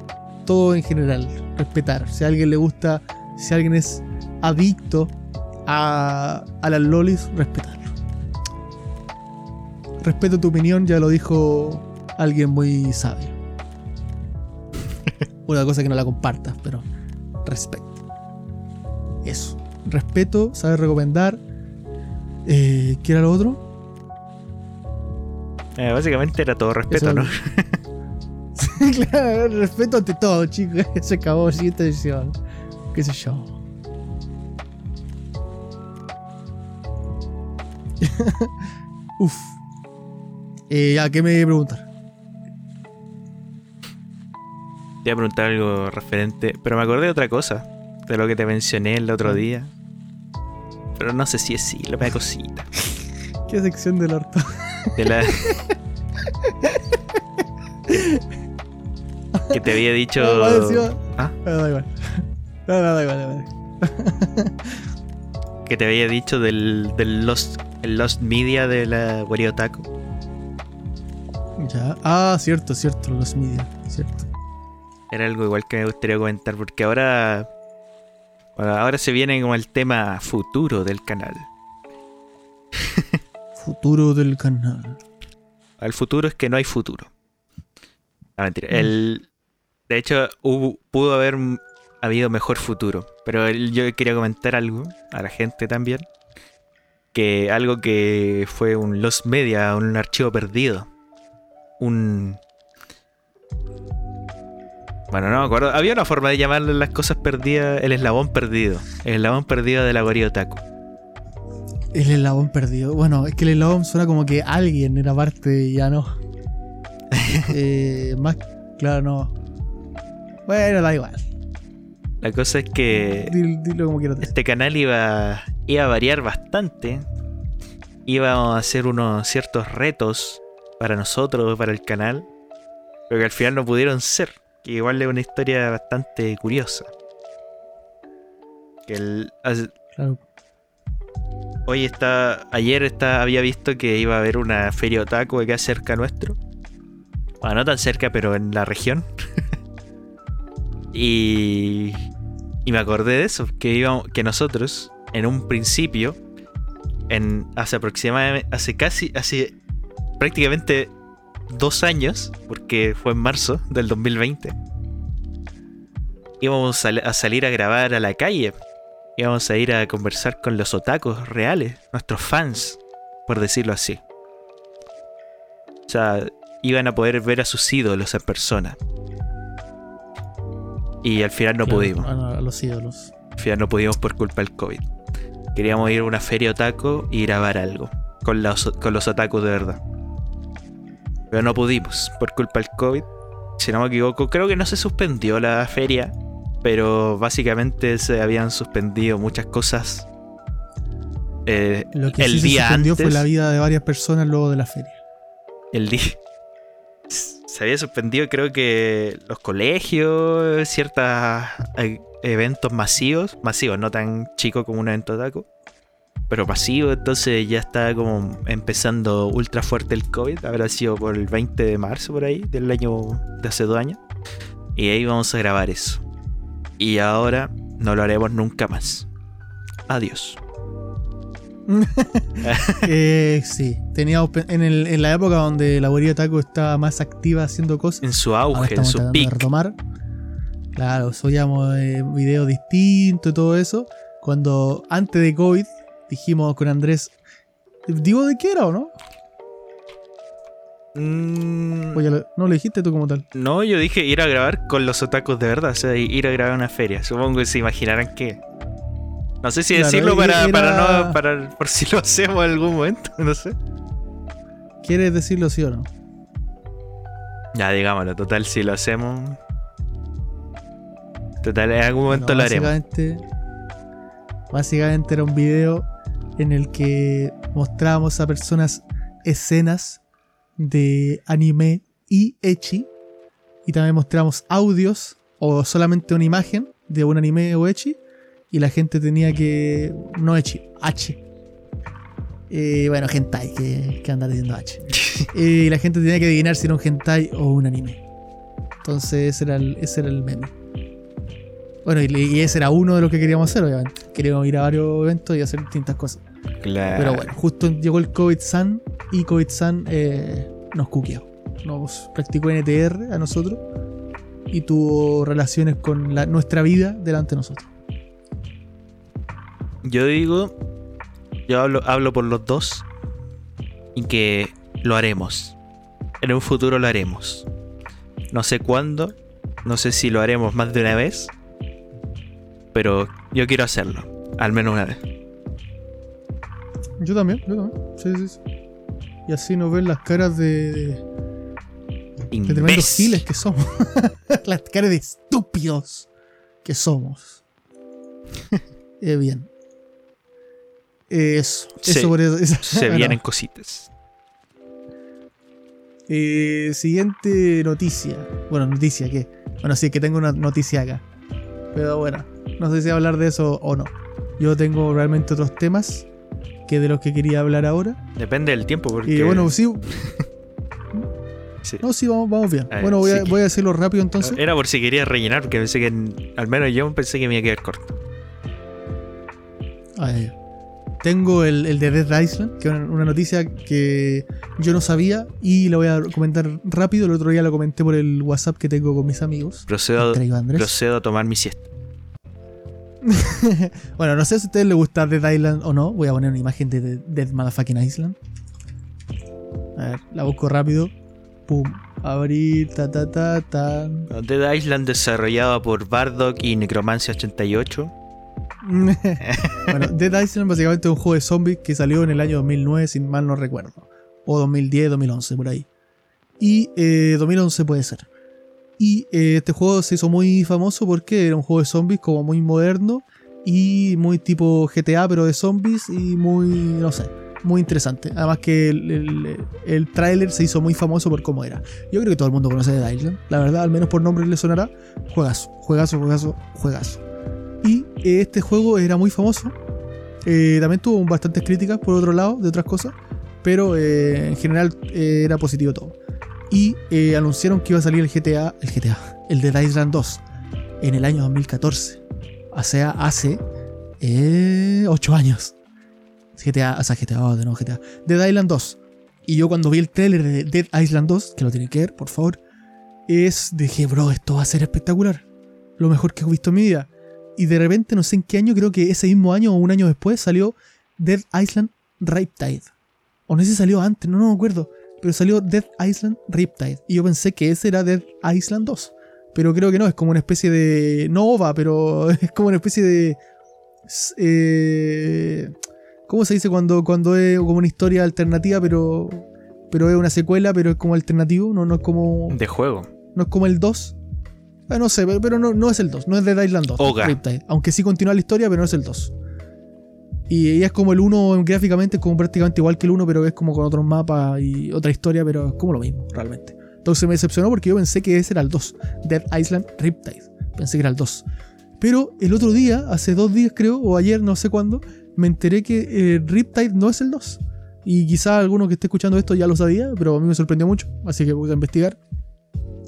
Todo en general, respetar. Si a alguien le gusta, si alguien es adicto a las lolis, respetarlo. Respeto tu opinión, ya lo dijo alguien muy sabio. Una cosa que no la compartas, pero respeto. Eso respeto, saber recomendar. Eh, ¿Qué era lo otro? Eh, básicamente era todo respeto, ¿no? claro, respeto ante todo, chicos. Se acabó, siguiente edición. ¿Qué sé yo? Uf. Eh, ya, ¿qué me a preguntar? Te iba a preguntar algo referente, pero me acordé de otra cosa, de lo que te mencioné el otro día. Pero no sé si es sí, la cosita. ¿Qué sección del orto? De la. que te había dicho. ¿Ah? No, da igual. No, no, da igual, da igual. que te había dicho del, del Lost, el Lost Media de la Otaku. Ya. Ah, cierto, cierto, Lost Media, cierto. Era algo igual que me gustaría comentar, porque ahora ahora se viene como el tema futuro del canal. futuro del canal. El futuro es que no hay futuro. Ah, mentira. El, de hecho, pudo haber habido mejor futuro. Pero yo quería comentar algo a la gente también. Que algo que fue un Lost Media, un archivo perdido. Un, bueno, no me acuerdo. Había una forma de llamarle las cosas perdidas el eslabón perdido. El eslabón perdido de la guarida Otaku. El eslabón perdido. Bueno, es que el eslabón suena como que alguien era parte y ya no. eh, más, claro, no. Bueno, da igual. La cosa es que este canal iba, iba a variar bastante. Íbamos a hacer unos ciertos retos para nosotros, para el canal. Pero que al final no pudieron ser igual es una historia bastante curiosa. Que el, Hoy está. Ayer está, había visto que iba a haber una feria otaku acá cerca nuestro. Bueno, no tan cerca, pero en la región. y, y me acordé de eso, que, íbamos, que nosotros, en un principio, en hace aproximadamente, hace casi, hace prácticamente dos años, porque fue en marzo del 2020, íbamos a, a salir a grabar a la calle. Íbamos a ir a conversar con los otakus reales, nuestros fans, por decirlo así. O sea, iban a poder ver a sus ídolos en persona. Y al final no Claro, pudimos. A, los ídolos. Al final no pudimos por culpa del COVID. Queríamos ir a una feria otaku y grabar algo. Con los, con los otakus de verdad. Pero no pudimos por culpa del COVID. Si no me equivoco, creo que no se suspendió la feria. Pero básicamente se habían suspendido muchas cosas. eh, Lo que el sí día se suspendió antes. fue la vida de varias personas luego de la feria. el día. Se había suspendido, creo que los colegios, ciertos eh, eventos masivos, masivos, no tan chicos como un evento taco, pero masivos, entonces ya está como empezando ultra fuerte el COVID, habrá sido por el 20 de marzo por ahí, del año de hace dos años, y ahí vamos a grabar eso. Y ahora no lo haremos nunca más. Adiós. Eh, sí, teníamos pe- en, el- en la época donde la guarida taco estaba más activa haciendo cosas. En su auge, en su de pic. retomar. Claro, subíamos eh, videos distintos y todo eso. Cuando antes de COVID dijimos con Andrés, digo de qué era o no? Mm, O ya lo- no lo dijiste tú como tal. No, yo dije ir a grabar con los otakus de verdad, o sea, ir a grabar una feria. Supongo que se imaginarán que. No sé si Claro, decirlo para, era- para no. Para, por si lo hacemos en algún momento, no sé. ¿Quieres decirlo sí o no? Ya, digámoslo, total, si lo hacemos. Total, en algún momento Bueno, lo haremos. básicamente, básicamente era un video en el que mostrábamos a personas escenas de anime y echi. Y también mostramos audios o solamente una imagen de un anime o echi. Y la gente tenía que. No echi, H. Eh, bueno, hentai, que, que anda diciendo H. Eh, y la gente tenía que adivinar si era un hentai o un anime. Entonces ese era el, ese era el meme. Bueno, y, y ese era uno de los que queríamos hacer, obviamente. Queríamos ir a varios eventos y hacer distintas cosas. Claro. Pero bueno, justo llegó el COVID-San y COVID-San eh, nos cuqueó. Nos practicó NTR a nosotros y tuvo relaciones con la- nuestra vida delante de nosotros. Yo digo. Yo hablo, hablo por los dos. Y que lo haremos. En un futuro lo haremos. No sé cuándo. No sé si lo haremos más de una vez. Pero yo quiero hacerlo. Al menos una vez. Yo también, yo también. Sí, sí, sí. Y así nos ven las caras de, de, de tremendos giles que somos. las caras de estúpidos que somos. Eh, bien. Eso. Se- eso por eso. esa- Se vienen cositas. Eh, siguiente noticia. Bueno, noticia, ¿qué? Bueno, sí, que tengo una noticia acá. Pero bueno, no sé si hablar de eso o no. Yo tengo realmente otros temas que de los que quería hablar ahora. Depende del tiempo, porque. Y bueno, sí. sí. No, sí, vamos, vamos bien. A ver, bueno, voy a, que- voy a decirlo rápido entonces. Era por si quería rellenar, porque pensé que. Al menos yo pensé que me iba a quedar corto. Ah. Tengo el, el de Dead Island, que es una, una noticia que yo no sabía y la voy a comentar rápido. El otro día la comenté por el WhatsApp que tengo con mis amigos. Procedo, procedo a tomar mi siesta. Bueno, no sé si a ustedes les gusta Dead Island o no. Voy a poner una imagen de Dead, Motherfucking Island. A ver, la busco rápido. Pum. Abrir, ta ta ta ta. Dead Island desarrollado por Bardock y Necromancia 88. bueno, Dead Island básicamente es un juego de zombies que salió en el año 2009, sin mal no recuerdo. O 2010, 2011, por ahí. Y eh, 2011 puede ser. Y eh, este juego se hizo muy famoso porque era un juego de zombies como muy moderno y muy tipo GTA, pero de zombies y muy, no sé, muy interesante. Además que el, el, tráiler se hizo muy famoso por cómo era. Yo creo que todo el mundo conoce Dead Island. La verdad, al menos por nombre le sonará. Juegazo, juegazo, juegazo, juegazo. Y eh, este juego era muy famoso. Eh, también tuvo bastantes críticas por otro lado, de otras cosas. Pero en general era positivo todo. Y eh, anunciaron que iba a salir el GTA, el GTA, el Dead Island 2 en el año 2014. O sea, hace 8 eh, años. GTA, o sea, GTA, oh, no, GTA. Dead Island 2. Y yo cuando vi el trailer de Dead Island 2, que lo tienen que ver, por favor, es, dije, bro, esto va a ser espectacular. Lo mejor que he visto en mi vida. Y de repente, no sé en qué año, creo que ese mismo año o un año después, salió Dead Island Riptide. O no sé si salió antes, no, no me acuerdo. Pero salió Dead Island Riptide. Y yo pensé que ese era Dead Island 2. Pero creo que no, es como una especie de. No OVA, pero es como una especie de. Eh, ¿Cómo se dice cuando, cuando es como una historia alternativa, pero. Pero es una secuela, pero es como alternativo, no, no es como. De juego. No es como el 2. Ah, no sé, pero, no, no, es el 2, no es Dead Island 2. Riptide, aunque sí continúa la historia, pero no es el 2. Y es como el 1 gráficamente, es como prácticamente igual que el 1, pero es como con otros mapas y otra historia, pero es como lo mismo, realmente. Entonces me decepcionó porque yo pensé que ese era el 2, Dead Island Riptide. Pensé que era el 2. Pero el otro día, hace dos días creo, o ayer, no sé cuándo, me enteré que eh, Riptide no es el 2. Y quizá alguno que esté escuchando esto ya lo sabía, pero a mí me sorprendió mucho, así que voy a investigar.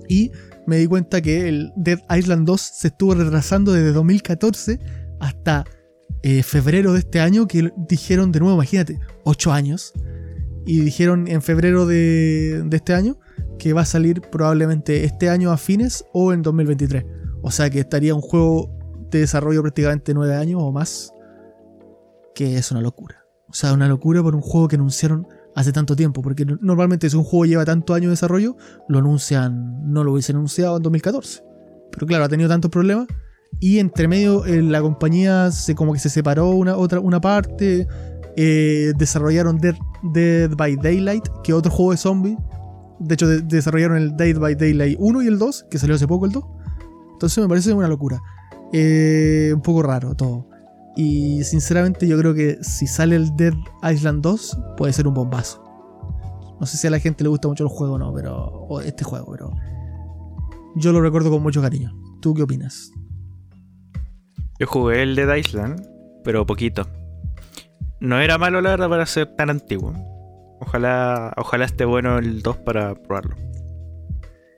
Y me di cuenta que el Dead Island 2 se estuvo retrasando desde 2014 hasta eh, febrero de este año que dijeron de nuevo, imagínate, 8 años. Y dijeron en febrero de, este año que va a salir probablemente este año a fines o en 2023. O sea que estaría un juego de desarrollo prácticamente 9 años o más. Que es una locura. O sea, una locura por un juego que anunciaron hace tanto tiempo. Porque normalmente si un juego lleva tanto años de desarrollo, lo anuncian, no lo hubiesen anunciado en 2014. Pero claro, ha tenido tantos problemas y entre medio eh, la compañía se como que se separó una, otra, una parte. Eh, desarrollaron Dead, by Daylight, que otro juego de zombies. De hecho, desarrollaron el Dead by Daylight 1 y el 2, que salió hace poco el 2. Entonces me parece una locura. Eh, un poco raro todo. Y sinceramente yo creo que si sale el Dead Island 2 puede ser un bombazo. No sé si a la gente le gusta mucho el juego o no, pero. O este juego, pero. Yo lo recuerdo con mucho cariño. ¿Tú qué opinas? Yo jugué el de Island, pero poquito. No era malo, la verdad, para ser tan antiguo. Ojalá, ojalá esté bueno el 2 para probarlo.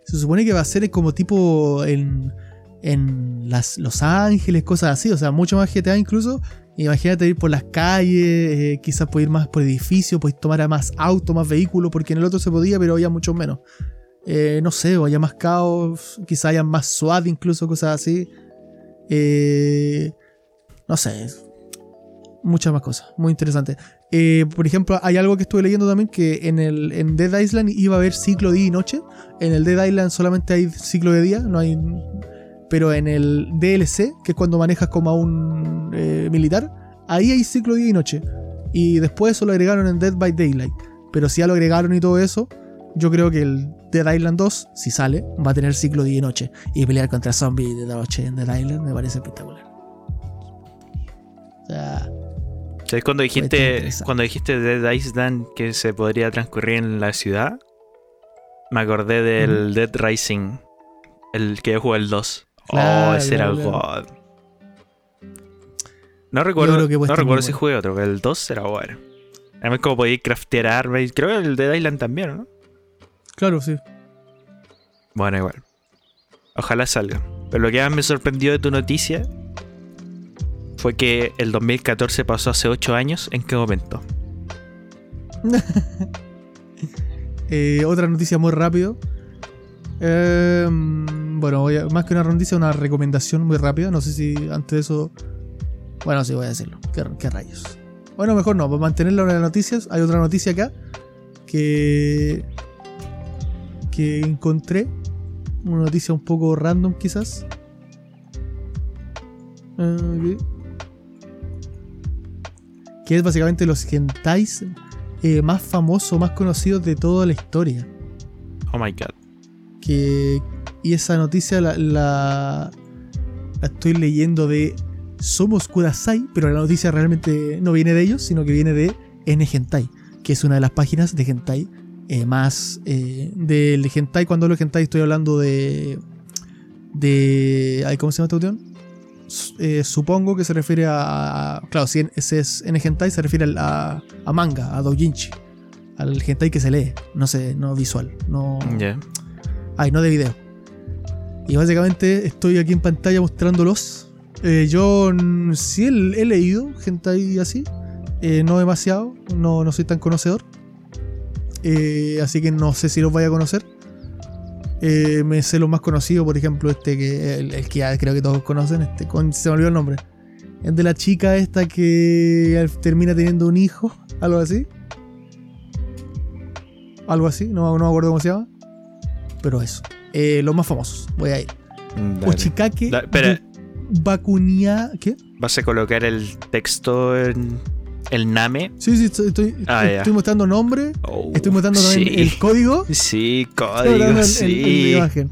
Se supone que va a ser como tipo en, en Los Ángeles, cosas así. O sea, mucho más GTA incluso. Imagínate ir por las calles, eh, quizás puedes ir más por edificios, puedes tomar más auto, más vehículos, porque en el otro se podía, pero había mucho menos. Eh, no sé, o haya más caos, quizás haya más SWAT incluso, cosas así. Eh, no sé, muchas más cosas, muy interesante. Eh, por ejemplo, hay algo que estuve leyendo también que en el en Dead Island iba a haber ciclo día y noche. En el Dead Island solamente hay ciclo de día, no hay. Pero en el DLC, que es cuando manejas como a un eh, militar, ahí hay ciclo día y noche. Y después eso lo agregaron en Dead by Daylight. Pero si ya lo agregaron y todo eso, yo creo que el Dead Island 2, si sale, va a tener ciclo día y noche. Y pelear contra zombies de noche en Dead Island me parece espectacular. O sea. ¿Sabes cuando dijiste, cuando dijiste Dead Island que se podría transcurrir en la ciudad? Me acordé del Dead Rising. El que jugó el 2. oh, ese era God. No recuerdo, no recuerdo si jugué otro, pero el 2 era bueno. Además, como podía craftear armas. Creo que el Dead Island también, ¿no? Claro, sí. Bueno, igual. Ojalá salga. Pero lo que más me sorprendió de tu noticia fue que el 2014 pasó hace 8 años. ¿En qué momento? Eh, otra noticia muy rápido. Em, bueno, más que una noticia, una recomendación muy rápida. No sé si antes de eso. Bueno, sí, voy a decirlo. ¿Qué, qué rayos? Bueno, mejor no. Para mantenerlo en las noticias, hay otra noticia acá. Que que encontré. Una noticia un poco random quizás. Que es básicamente los hentais eh, más famosos, más conocidos de toda la historia. Oh my god. Que, y esa noticia la, la, estoy leyendo de Somos Kudasai, pero la noticia realmente no viene de ellos, sino que viene de N Hentai, que es una de las páginas de Hentai eh, más eh, del hentai. Cuando hablo de hentai estoy hablando de... de ¿Cómo se llama esta cuestión? Eh, supongo que se refiere a, Claro, si ese es en hentai se refiere a, a manga, a doujinshi. al hentai que se lee, no sé, no visual, no, ay, no de video. Y básicamente estoy aquí en pantalla mostrándolos. Eh, yo sí he, he leído hentai así, eh, no demasiado, no, no soy tan conocedor. Eh, así que no sé si los vaya a conocer. Eh, me sé los más conocidos, por ejemplo, este que el, el que ya creo que todos conocen, este, con, se me olvidó el nombre. El de la chica esta que termina teniendo un hijo, algo así. Algo así, no, no me acuerdo cómo se llama. Pero eso. Eh, los más famosos, voy a ir. Dale. Ochikake espera. Bakunia. ¿Qué? ¿Vas a colocar el texto en el Name? Sí, sí, estoy, estoy, Ah, mostrando nombre. Oh, Estoy mostrando también sí. el código. Sí, código, el- el- sí. imagen.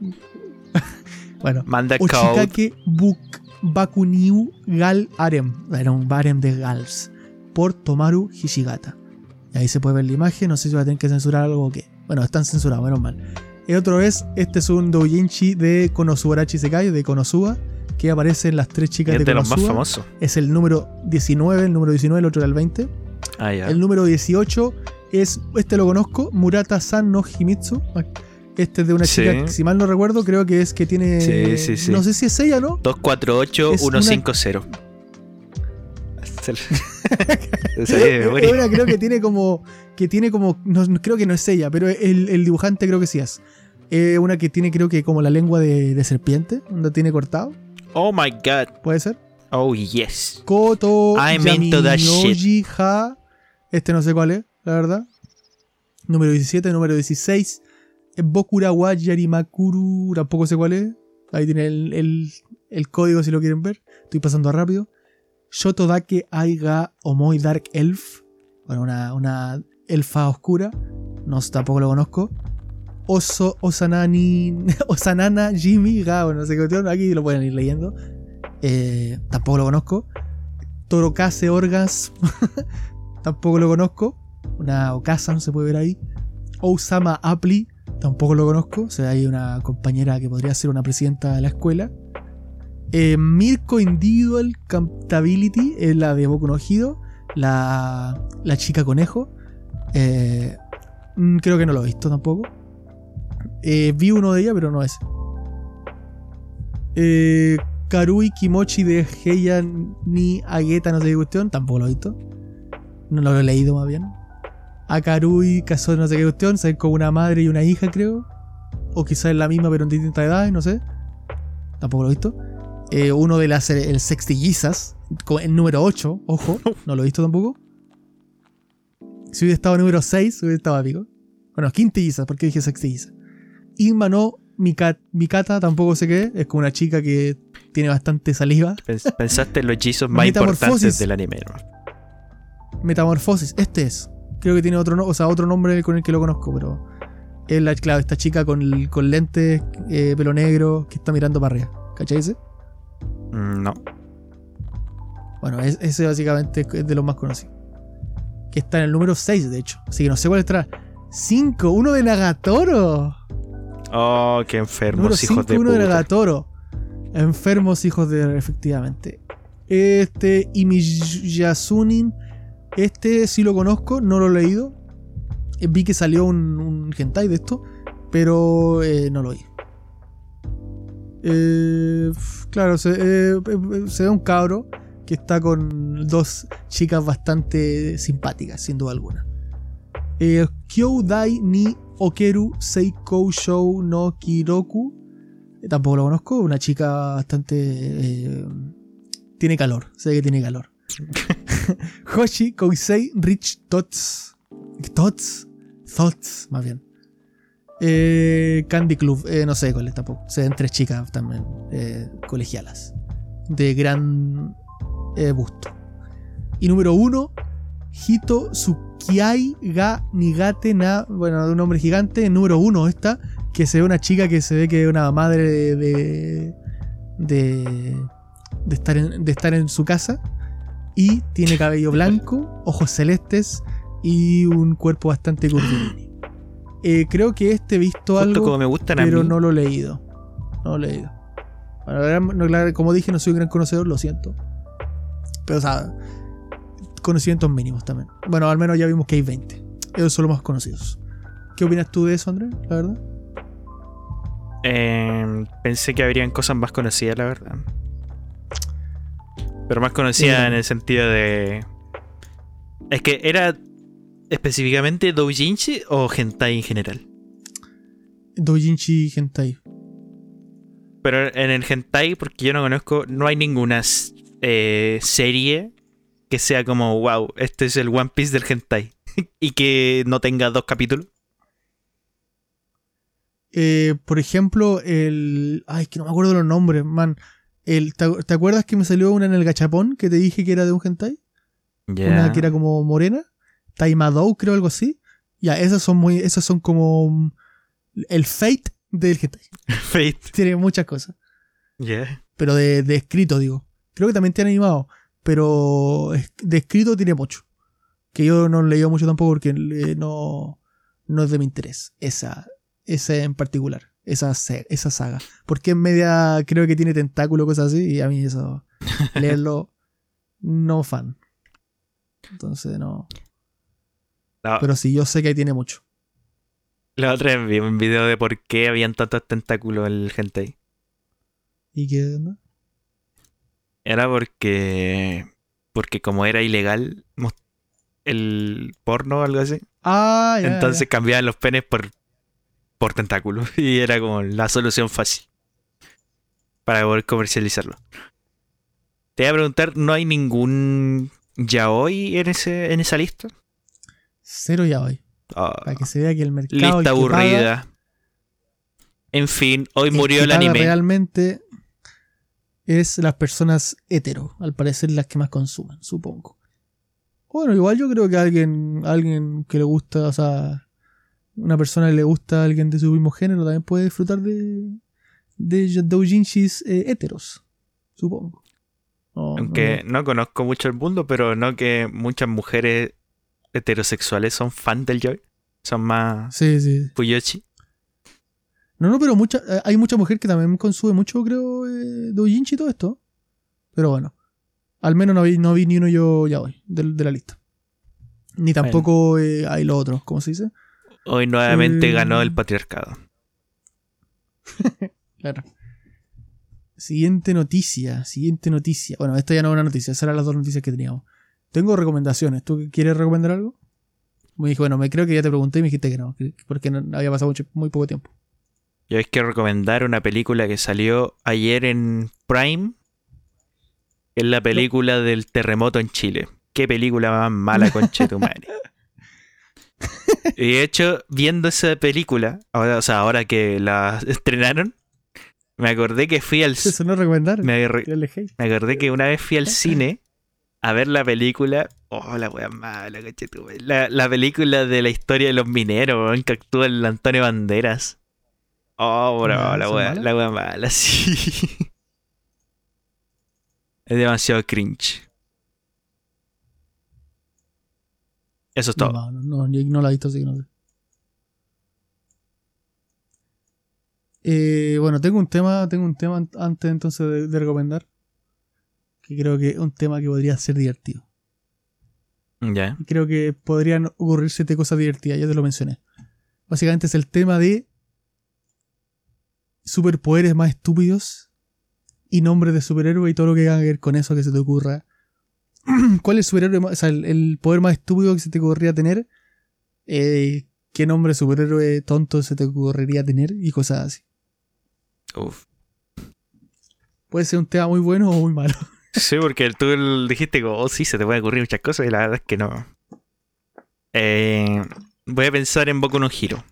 bueno, Manda. Ochikake Buk Bakuniu Gal Arem. Era un harem de Gals. Por Tomaru Hishigata. Y ahí se puede ver la imagen. No sé si va a tener que censurar algo o qué. Bueno, están censurados, menos mal. El otro es, este es un doujinshi de Konosubarachi Sekai, de Konosuba, que aparece en las tres chicas Es de los más famosos. Es el número 19, el número 19, el otro era el 20. Ah, ya. El número 18 es, este lo conozco, Murata-san no Himitsu. Este es de una Sí. chica, que, si mal no recuerdo, creo que es que tiene... Sí, sí, sí. No sé si es ella, ¿no? 248-150. Se lo- Se sabía de Es una creo que tiene como... Que tiene como... No, creo que no es ella, pero el, el dibujante creo que sí es. Eh, una que tiene creo que como la lengua de, de serpiente, donde tiene cortado, Oh my god. puede ser. Oh yes. Koto. Yaminoji Ha. Este no sé cuál es, la verdad. Número 17, número 16. eh, Bokura wa Yarimakuru. Tampoco sé cuál es. Ahí tiene el, el- el código si lo quieren ver. Estoy pasando rápido. Shotodake Aiga Omoi Dark Elf. Bueno, una, una elfa oscura. No, tampoco lo conozco. Oso, Osanani, Osanana Jimmy Ga. Bueno, no sé qué. Aquí lo pueden ir leyendo. Eh, tampoco lo conozco. Torokase Orgas. tampoco lo conozco. Una Okasan se puede ver ahí. Osama Apli. Tampoco lo conozco. O sea, hay una compañera que podría ser una presidenta de la escuela. Eh, Mirko Individual Captability es la de Boku no. La, la chica conejo. Eh, mm, creo que no lo he visto tampoco. Eh, vi uno de ella, pero no es. Eh, Karui Kimochi de Heia ni Ageta, no sé qué cuestión. Tampoco lo he visto. No lo he leído más bien. A Karui casó no sé qué cuestión. Saben como una madre y una hija, creo. O quizás es la misma, pero en distintas edades, no sé. Tampoco lo he visto. Eh, uno de las el Sextillizas, el número 8, ojo, no lo he visto tampoco. Si hubiera estado número 6, hubiera estado épico. Bueno, quintillizas, porque dije sextilliza. Inma no Mika- Mikata, tampoco sé qué es. Como una chica que tiene bastante saliva. Pens- Pensaste en los hechizos más importantes del anime. ¿no? Metamorfosis, este es. Creo que tiene otro, no- o sea, otro nombre con el que lo conozco, pero es la, claro, esta chica con, con lentes, eh, pelo negro, que está mirando para arriba. ¿Cachai ese? Mm, No. Bueno, es- ese básicamente es de los más conocidos. Que está en el número 6, de hecho. Así que no sé cuál estará. 5, uno de Nagatoro. Oh, qué enfermos Número hijos 5, de uno de puta. Nagatoro. Enfermos hijos de. Efectivamente. Este, Imiyasunin. Este sí lo conozco, no lo he leído. Eh, Vi que salió un, un hentai de esto, pero eh, no lo vi. Eh, claro, se, eh, se ve un cabro que está con dos chicas bastante simpáticas, sin duda alguna. Kyodai ni Okeru Seiko Shou no Kiroku. Eh, tampoco lo conozco, una chica bastante... eh, tiene calor, ve que tiene calor. Hoshi Koisei Rich Tots. Tots. Thoughts, más bien. Eh, Candy Club, eh, no sé cuál tampoco. Se ven tres chicas también, colegialas. De gran busto. Y número uno, Hito Tsukiai ga Nigate na. Bueno, de un hombre gigante. Número uno, esta. Que se ve una chica que se ve que es una madre de. de. de, de estar, en, de estar en su casa. Y tiene cabello blanco, ojos celestes y un cuerpo bastante curvilíneo. Eh, creo que este he visto Justo algo como me gustan a pero mí. no lo he leído. No lo he leído. Bueno, como dije, no soy un gran conocedor, lo siento. Pero, o sea, conocimientos mínimos también. Bueno, al menos ya vimos que hay 20. Esos son los más conocidos. ¿Qué opinas tú de eso, Andrés? La verdad. Eh, pensé que habrían cosas más conocidas, la verdad. Pero más conocidas en el sentido de. Es que era específicamente doujinshi o hentai en general. Doujinshi Hentai. Pero en el hentai, porque yo no conozco, no hay ninguna eh, serie que sea como, wow, este es el One Piece del hentai. y que no tenga dos capítulos. Eh, por ejemplo, el. Ay, que no me acuerdo los nombres, man. El, ¿te, te acuerdas que me salió una en el gachapón que te dije que era de un hentai? Una que era como morena. Taimadou, creo, algo así. Ya, esas son muy. Esas son como. mm, El fate del hentai. Fate. Tiene muchas cosas. Ya. Pero de, de escrito, digo. Creo que también tiene animado. Pero de escrito tiene mucho. Que yo no leí mucho tampoco porque eh, no, no es de mi interés. Esa, esa en particular. Esa, esa saga. Porque es media. Creo que tiene tentáculo, cosas así. Y a mí eso. Leerlo. no fan. Entonces no. No, Pero sí, yo sé que ahí tiene mucho. La otra vez vi un video de por qué habían tantos tentáculos en el hentai. ¿Y qué onda? Era porque. Porque como era ilegal el porno o algo así. Ah, ya, entonces ya. cambiaban los penes por. por tentáculos. Y era como la solución fácil. Para poder comercializarlo. Te voy a preguntar, ¿no hay ningún yaoi en ese, en esa lista? Cero ya hoy. Ah, Para que se vea que el mercado. lista aburrida. En fin, hoy murió el anime. realmente es las personas hetero, al parecer las que más consumen, supongo. Bueno, igual yo creo que alguien, alguien que le gusta, o sea, una persona que le gusta a alguien de su mismo género también puede disfrutar de, de doujinshis eh, heteros, supongo. No, Aunque no- no conozco mucho el mundo, pero no que muchas mujeres heterosexuales son fan del Joy. Son más Sí, sí. Puyoshi. No, no, pero mucha, eh, hay mucha mujer que también consume mucho, creo, eh, doujinshi y todo esto. Pero bueno, al menos no vi, no vi ni uno yo ya hoy de, de la lista. Ni tampoco eh, hay los otros, ¿cómo se dice? Hoy nuevamente Eh. ganó el patriarcado. Claro. Siguiente noticia, siguiente noticia. Bueno, esta ya no es una noticia, esas eran las dos noticias que teníamos. Tengo recomendaciones. ¿Tú quieres recomendar algo? Me dije, bueno, me creo que ya te pregunté y me dijiste que no, que- porque no, había pasado mucho, muy poco tiempo. Yo hay que recomendar una película que salió ayer en Prime. Es la película del terremoto en Chile. Qué película más mala, conche tu madre. Y de hecho, viendo esa película, ahora, o sea, ahora que la estrenaron, me acordé que fui al Eso no es recomendar. me, re- acordé que una vez fui al cine a ver la película. Oh, la wea mala, conche tu madre. La, la película de la historia de los mineros, weón, que actúa el Antonio Banderas. Oh, bro, la ¿son wea, la wea mala, sí. Es demasiado cringe. Eso es todo. No, no, no, yo no la he visto, así que no sé. Eh, bueno, tengo un tema, tengo un tema an- antes entonces de, de recomendar. Que creo que es un tema que podría ser divertido. Ya. Creo que podrían ocurrirse cosas divertidas, ya te lo mencioné. Básicamente es el tema de superpoderes más estúpidos y nombres de superhéroes y todo lo que tenga que ver con eso que se te ocurra. ¿Cuál es el superhéroe más, o sea, el, el poder más estúpido que se te ocurriría tener? Eh, ¿Qué nombre de superhéroe tonto se te ocurriría tener? Y cosas así. Uf. Puede ser un tema muy bueno o muy malo. Sí, porque tú dijiste como, oh, sí, se te pueden ocurrir muchas cosas y la verdad es que no. Eh, voy a pensar en Boku no Hero.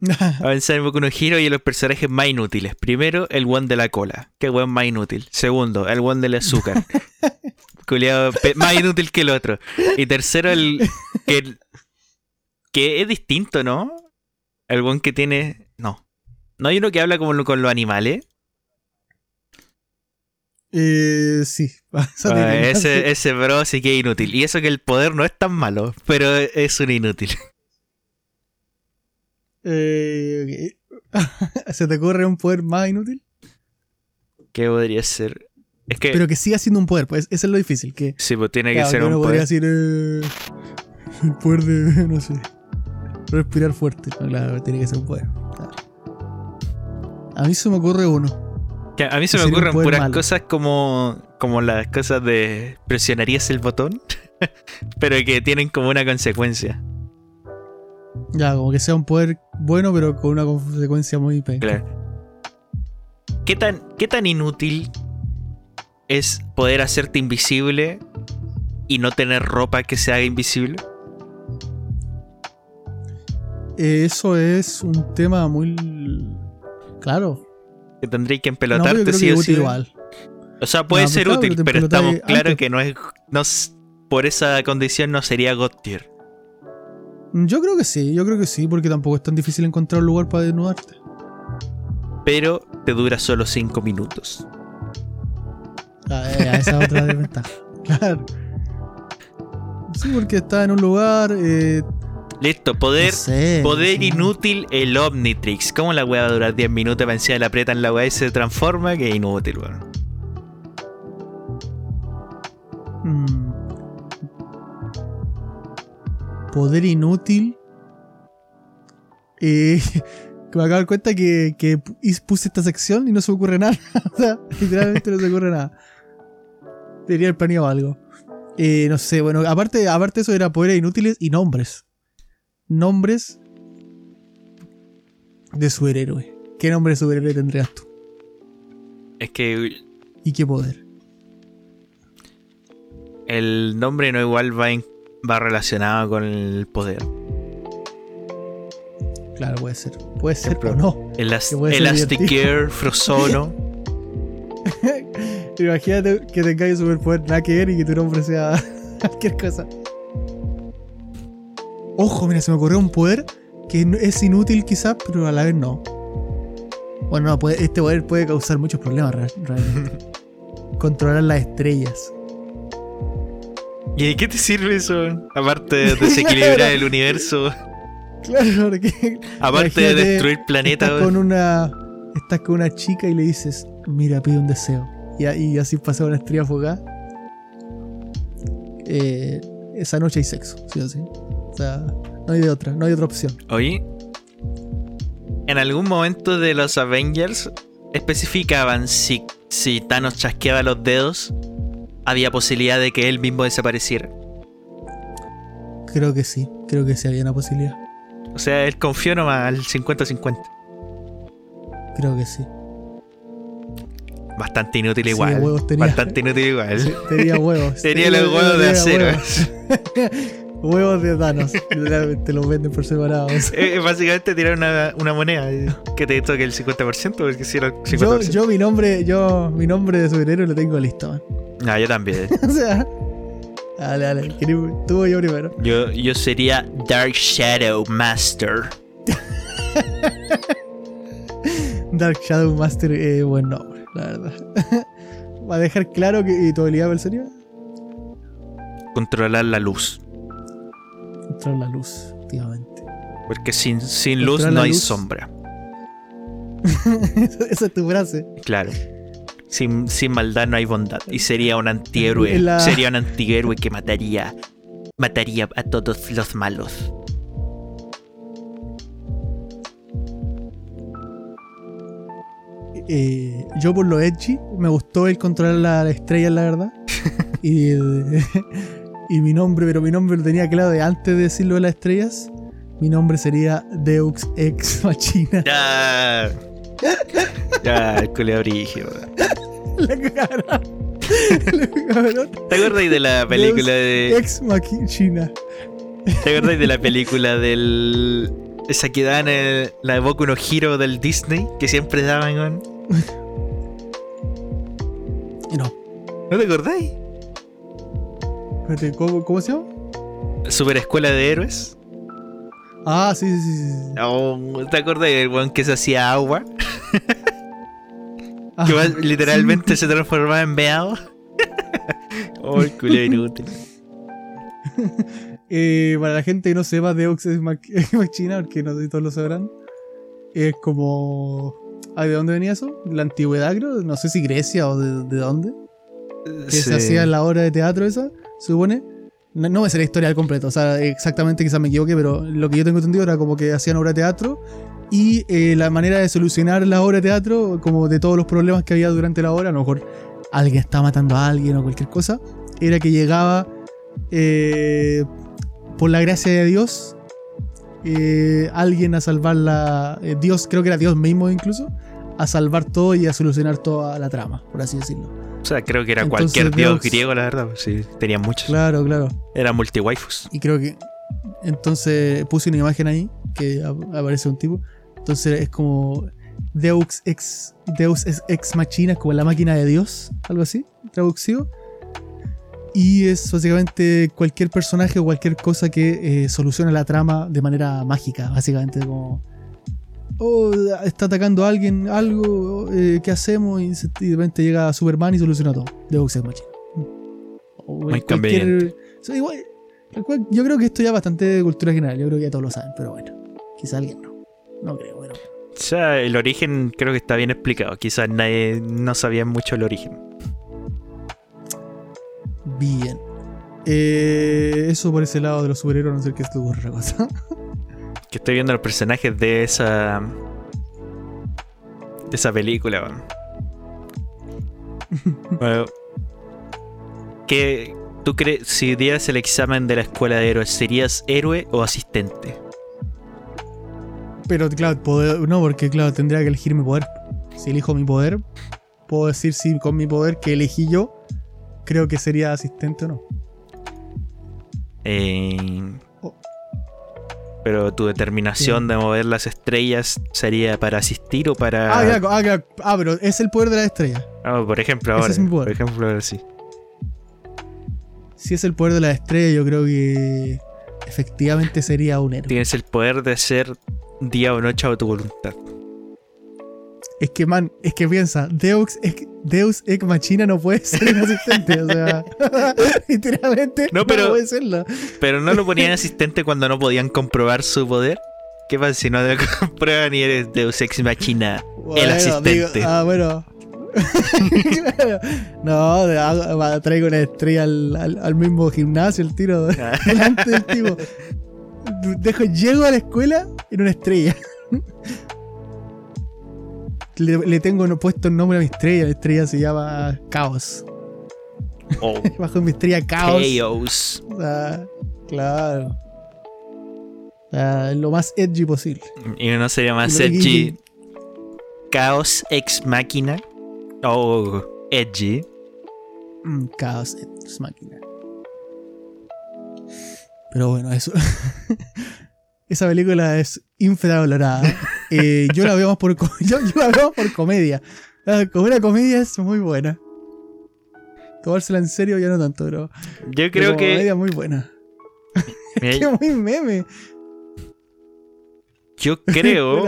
A en Boku no Hero y en los personajes más inútiles. Primero, el one de la cola. Qué weón más inútil. Segundo, el one del azúcar. Culeado, más inútil que el otro. Y tercero, el que, el- que es distinto, ¿no? El one que tiene... No. ¿No hay uno que habla como con los animales? eh, sí. Ah, ese, ese bro sí que es inútil. Y eso que el poder no es tan malo, pero es un inútil. Eh. ¿Se te ocurre un poder más inútil? ¿Qué podría ser? Es que Pero que siga siendo un poder, pues eso es lo difícil. Que, sí, pues tiene que claro, ser que un uno podría poder. decir. eh, El poder de, no sé, respirar fuerte. No, claro, tiene que ser un poder. Claro. A mí se me ocurre uno. Que a mí se me ocurren puras malo. cosas como, como las cosas de presionarías el botón, pero que tienen como una consecuencia. Ya, como que sea un poder bueno, pero con una consecuencia muy penca. Claro. ¿Qué tan, ¿Qué tan inútil es poder hacerte invisible y no tener ropa que se haga invisible? Eh, eso es un tema muy. Claro. Que tendréis que No, empelotarte creo sí o sí. igual. O sea, puede No, ser claro, útil, pero estamos claros antes. que no es, no por esa condición no sería God tier. Yo creo que sí, yo creo que sí, porque tampoco es tan difícil encontrar un lugar para desnudarte. Pero te dura solo 5 minutos. Ah, eh, esa es otra desventaja. Claro. Sí, porque está en un lugar. Eh, Listo, poder, no sé, poder sí. inútil el Omnitrix. ¿Cómo la weá va a durar 10 minutos para encima le aprietan la weá y se transforma? Que inútil, weón. Mm. Poder inútil. Eh, que me acabo de dar cuenta que, que pu- puse esta sección y no se me ocurre nada. o sea, literalmente no se me ocurre nada. Debería haber planeado algo. Eh, no sé, bueno, aparte, aparte eso era poderes inútiles y nombres. Nombres de superhéroe. ¿Qué nombre de superhéroe tendrías tú? Es que ¿Y qué poder? el nombre no igual va, en- va relacionado con el poder. Claro, puede ser. Puede ser Ejemplo. o no. Elas- Que puede ser Elastic divertido. Air, Frozono. Imagínate que tengáis un superpoder nada que ver y que tu nombre sea cualquier cosa. Ojo, mira, se me ocurrió un poder que es inútil quizás, pero a la vez no. Bueno, no, puede- este poder puede causar muchos problemas real- realmente. Controlar las estrellas. ¿Y de qué te sirve eso? Aparte de desequilibrar Claro. el universo, Claro, porque aparte de destruir planetas. estás con una estás con una chica y le dices, mira, pide un deseo. Y, y así pasa una estrella fugaz. Eh, esa noche hay sexo, sí o sí. O sea, no hay de otra, no hay otra opción. Oye, en algún momento de los Avengers especificaban si, si Thanos chasqueaba los dedos, había posibilidad de que él mismo desapareciera. Creo que sí, creo que sí había una posibilidad. O sea, él confió nomás al 50-50. Creo que sí. Bastante inútil Sí, igual. tenía. Bastante inútil igual. Sí, tenía huevos. Tenía los huevos de acero. Huevos, de Thanos. Literalmente los venden por separado. Eh, básicamente tirar una, una moneda eh, que te toque el 50% porque si era el Yo, 50%. yo mi nombre, yo mi nombre de superhéroe lo tengo listo, man. Ah, yo también. o sea. Dale, dale. ¿quién- Tú yo primero. Yo, yo sería Dark Shadow Master. Dark Shadow Master, eh, buen nombre, la verdad. Va a dejar claro que y tu habilidad cuál sería Controlar la luz. Controlar la luz, efectivamente. Porque sin, sin luz no hay luz. sombra. Esa es tu frase. Claro. Sin, sin maldad no hay bondad. Y sería un antihéroe. La- Sería un antihéroe que mataría. Mataría a todos los malos. Eh, yo por lo edgy, me gustó el controlar la, la estrella, la verdad. y, y mi nombre, pero mi nombre lo tenía claro de antes de decirlo de las estrellas. Mi nombre sería Deux Ex Machina. Ya. Ya, el culeo brígido. la cara. La cara. ¿Te acuerdas de la película de. Ex Machina. ¿Te acuerdas de la película del. Esa que dan el- la de Boku no Hero del Disney? Que siempre daban con. No. ¿No te acordáis? ¿Cómo, ¿Cómo se llama? Super Escuela de Héroes. Ah, sí, sí, sí. Oh, ¿Te acuerdas del weón que se hacía agua? Ah, Que va- literalmente se transformaba en meado. oh, el inútil. Eh, para la gente que no sepa, Deux Ex Machina, porque no todos lo sabrán, es como. ¿De dónde venía eso? ¿De la antigüedad, creo? No sé si Grecia o de, de dónde. Que Sí. se hacía en la obra de teatro esa, se supone. No, no me sé la historia al completo, o sea, exactamente quizás me equivoqué, pero lo que yo tengo entendido era como que hacían obra de teatro y eh, la manera de solucionar la obra de teatro, como de todos los problemas que había durante la obra, a lo mejor alguien estaba matando a alguien o cualquier cosa, era que llegaba eh, por la gracia de Dios eh, alguien a salvar la... eh, Dios, creo que era Dios mismo incluso, a salvar todo y a solucionar toda la trama, por así decirlo. O sea, creo que era Entonces, cualquier dios griego, la verdad. Sí, tenían muchos. Claro, claro. Era multi-waifus. Y creo que. Entonces puse una imagen ahí que ap- aparece un tipo. Entonces es como. Deus ex, Deus ex, ex machina, es como la máquina de Dios, algo así, traducido. Y es básicamente cualquier personaje o cualquier cosa que eh, soluciona la trama de manera mágica, básicamente como. Oh, está atacando a alguien, algo, eh, ¿qué hacemos? Y, se- y de repente llega Superman y soluciona todo. Deus ex machina. O Muy cualquier- igual, cual, Yo creo que esto ya es bastante de cultura general, yo creo que ya todos lo saben, pero bueno, quizá alguien no. No creo, bueno. O sea, el origen creo que está bien explicado. Quizás nadie no sabía mucho el origen. Bien. Eh, eso por ese lado de los superhéroes, a no ser que esto ocurra otra cosa. Que estoy viendo los personajes de esa. de esa película, weón. Bueno, ¿qué, ¿Tú crees, si dieras el examen de la escuela de héroes, serías héroe o asistente? Pero claro, poder- no, porque claro, tendría que elegir mi poder. Si elijo mi poder, puedo decir si con mi poder que elegí yo, creo que sería asistente o no. Eh. Pero tu determinación de mover las estrellas sería para asistir o para. Ah, ya, ah, ya, ah, pero es el poder de la estrella. Ah, por ejemplo, Ese ahora. es mi poder. Por ejemplo, ahora sí. Si es el poder de la estrella, yo creo que efectivamente sería un héroe. Tienes el poder de ser día o noche a tu voluntad. Es que, man, es que piensa, Deus, ex- Deus ex machina no puede ser un asistente. o sea, literalmente No, no, pero- puede serlo. Pero no lo ponían asistente cuando no podían comprobar su poder. ¿Qué pasa si no lo comprueban y eres Deus Ex Machina? Bueno, asistente. digo- ah, bueno. No, hago- traigo una estrella al, al- al mismo gimnasio, el tiro delante del tipo. Dejo, llego a la escuela en una estrella. Le, le tengo puesto el nombre a mi estrella. La estrella se llama Caos. Oh, Bajo mi estrella Caos. Chaos. Claro. Lo más edgy posible. Y no sería más edgy. Chaos Ex Máquina. O edgy. Mm, Caos es máquina. Pero bueno, eso. Esa película es infravalorada. Eh, yo la veo más por yo, yo la veo más por comedia. Ah, Como una comedia es muy buena. Tomársela en serio ya no tanto, pero. Yo pero creo comedia que. muy buena. mira, Qué muy meme. yo creo.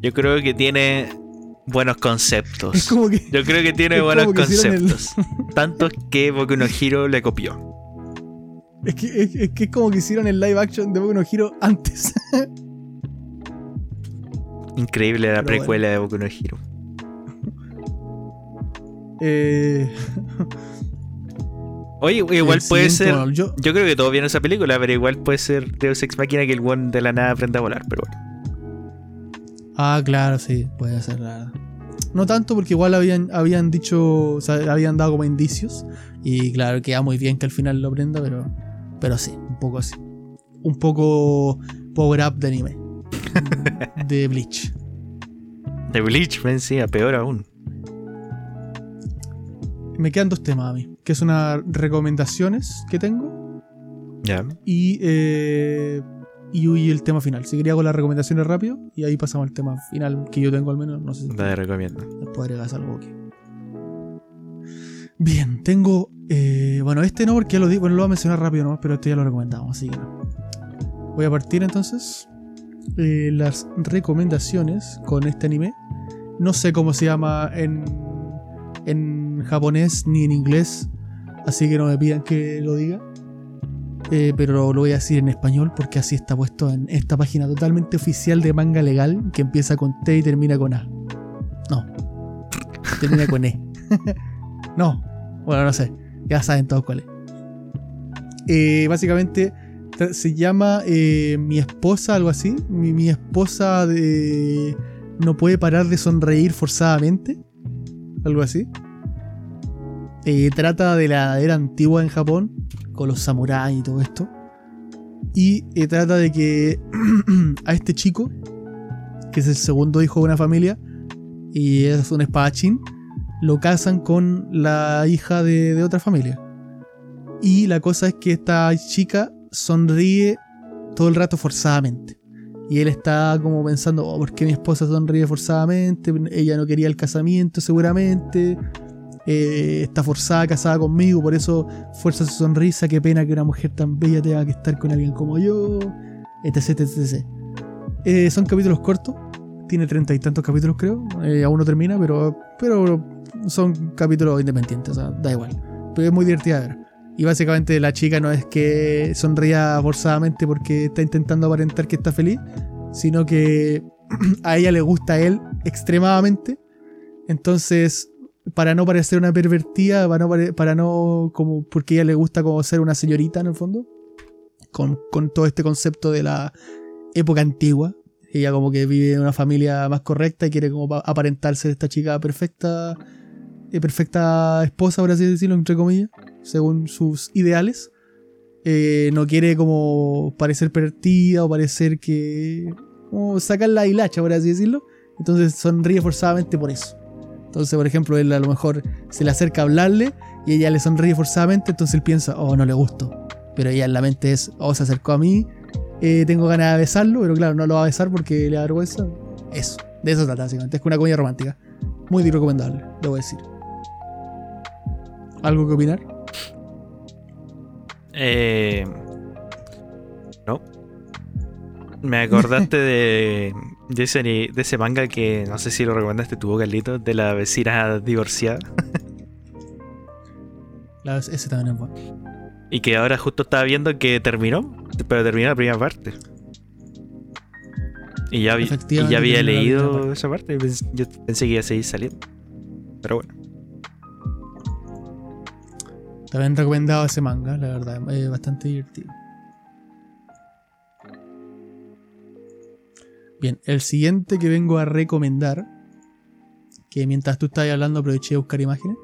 Yo creo que tiene buenos Es conceptos. como que. Yo creo que tiene buenos que el- conceptos. Tantos que Boku no Hero le copió. Es que, es, es que es como que hicieron el live action de Boku no Hero antes. Increíble la Pero precuela de Boku no Hero. Eh, Oye, igual el puede ser. yo, Yo creo que todos vieron esa película, pero igual puede ser Deus Ex Máquina que el one de la nada aprenda a volar, pero bueno. Ah, claro, sí, puede ser. la. No tanto porque igual habían, habían dicho, o sea, habían dado como indicios. Y claro, queda muy bien que al final lo aprenda, pero, pero sí, un poco así. Un poco power up de anime. de Bleach. De Bleach, ven, sí, a peor aún. Me quedan dos temas a mí, que son unas recomendaciones que tengo Ya. y, eh, y, y el tema final. Si quería con las recomendaciones rápido y ahí pasamos al tema final que yo tengo al menos. No sé si Te recomiendo. Agregas algo aquí. Bien, tengo. eh, bueno, este no, porque ya lo di, bueno, lo voy a mencionar rápido nomás, pero este ya lo recomendamos, así que no. Voy a partir entonces eh, las recomendaciones con este anime. No sé cómo se llama en, en japonés ni en inglés, así que no me pidan que lo diga. Eh, pero lo voy a decir en español porque así está puesto en esta página totalmente oficial de manga legal que empieza con T y termina con A. No, termina con E. no, bueno, no sé. Ya saben todos cuál es. Eh, básicamente se llama eh, Mi esposa, algo así. Mi, mi esposa de... no puede parar de sonreír forzadamente. Algo así. Eh, trata de la era antigua en Japón, con los samuráis y todo esto. Y eh, trata de que a este chico, que es el segundo hijo de una familia, y es un espadachín, lo casan con la hija de, otra familia. Y la cosa es que esta chica sonríe todo el rato forzadamente. Y él está como pensando, oh, ¿por qué mi esposa sonríe forzadamente? Ella no quería el casamiento seguramente. Eh, está forzada, casada conmigo, por eso fuerza su sonrisa. Qué pena que una mujer tan bella tenga que estar con alguien como yo. Etc, etc, etc. Eh, son capítulos cortos. Tiene treinta y tantos capítulos, creo. Eh, aún no termina, pero, pero son capítulos independientes. O sea, da igual. Pero es muy divertida de ver. Y básicamente la chica no es que sonría forzadamente porque está intentando aparentar que está feliz, sino que a ella le gusta a él extremadamente. Entonces, para no parecer una pervertida, para no, para no como porque ella le gusta como ser una señorita en el fondo, con, con todo este concepto de la época antigua. Ella como que vive en una familia más correcta y quiere como pa- aparentarse de esta chica perfecta, perfecta esposa, por así decirlo, entre comillas, según sus ideales. Eh, no quiere como parecer pervertida o parecer que... como sacar la hilacha, por así decirlo. Entonces sonríe forzadamente por eso. Entonces, por ejemplo, él a lo mejor se le acerca a hablarle y ella le sonríe forzadamente, entonces él piensa, oh, no le gusto. Pero ella en la mente es, oh, se acercó a mí, eh, tengo ganas de besarlo, pero claro, no lo va a besar porque le da vergüenza. Eso, de eso trata, básicamente. Es una comedia romántica. Muy recomendable, debo decir. ¿Algo que opinar? Eh, no. Me acordaste de, de, ese, de ese manga que no sé si lo recomendaste tú, Carlito, de la vecina divorciada. La- ese también es bueno. Y que ahora justo estaba viendo que terminó, pero terminó la primera parte. Y ya, vi- y ya había leído parte. esa parte. Yo pensé que iba a seguir saliendo. Pero bueno. También recomendado ese manga, la verdad, es bastante divertido. Bien, el siguiente que vengo a recomendar, que mientras tú estabas hablando aproveché de buscar imágenes,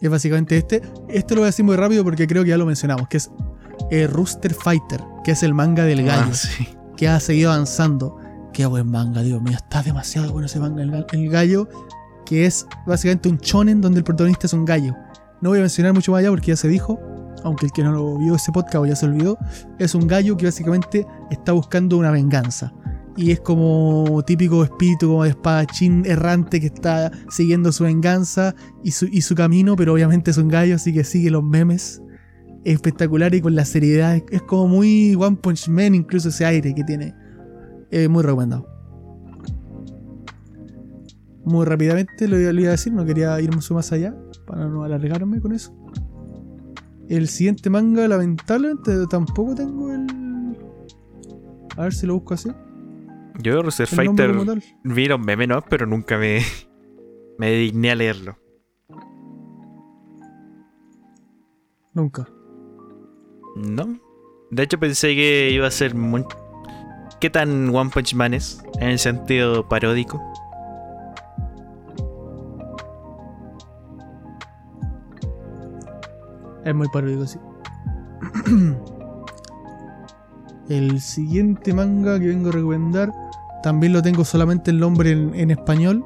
es básicamente este. Este lo voy a decir muy rápido porque creo que ya lo mencionamos, que es eh, Rooster Fighter, que es el manga del gallo, Ah, sí. que ha seguido avanzando. Qué buen manga, Dios mío, está demasiado bueno ese manga, el, el gallo, que es básicamente un shonen donde el protagonista es un gallo. No voy a mencionar mucho más allá porque ya se dijo, aunque el que no lo vio ese podcast o ya se olvidó, es un gallo que básicamente está buscando una venganza. Y es como típico espíritu como de espadachín errante que está siguiendo su venganza y su, y su camino, pero obviamente es un gallo, así que sigue los memes. Es espectacular y con la seriedad. Es, como muy One Punch Man, incluso ese aire que tiene. Eh, muy recomendado. Muy rápidamente lo, lo iba a decir, no quería ir mucho más allá para no alargarme con eso. El siguiente manga, lamentablemente, tampoco tengo el. A ver si lo busco así. Yo, nombre Fighter, vi los memes, ¿no? Pero nunca me, me digné a leerlo. Nunca. No. De hecho, pensé que iba a ser muy. ¿Qué tan One Punch Man es? En el sentido paródico. Es muy paródico, sí. El siguiente manga que vengo a recomendar, también lo tengo solamente el nombre en, en español.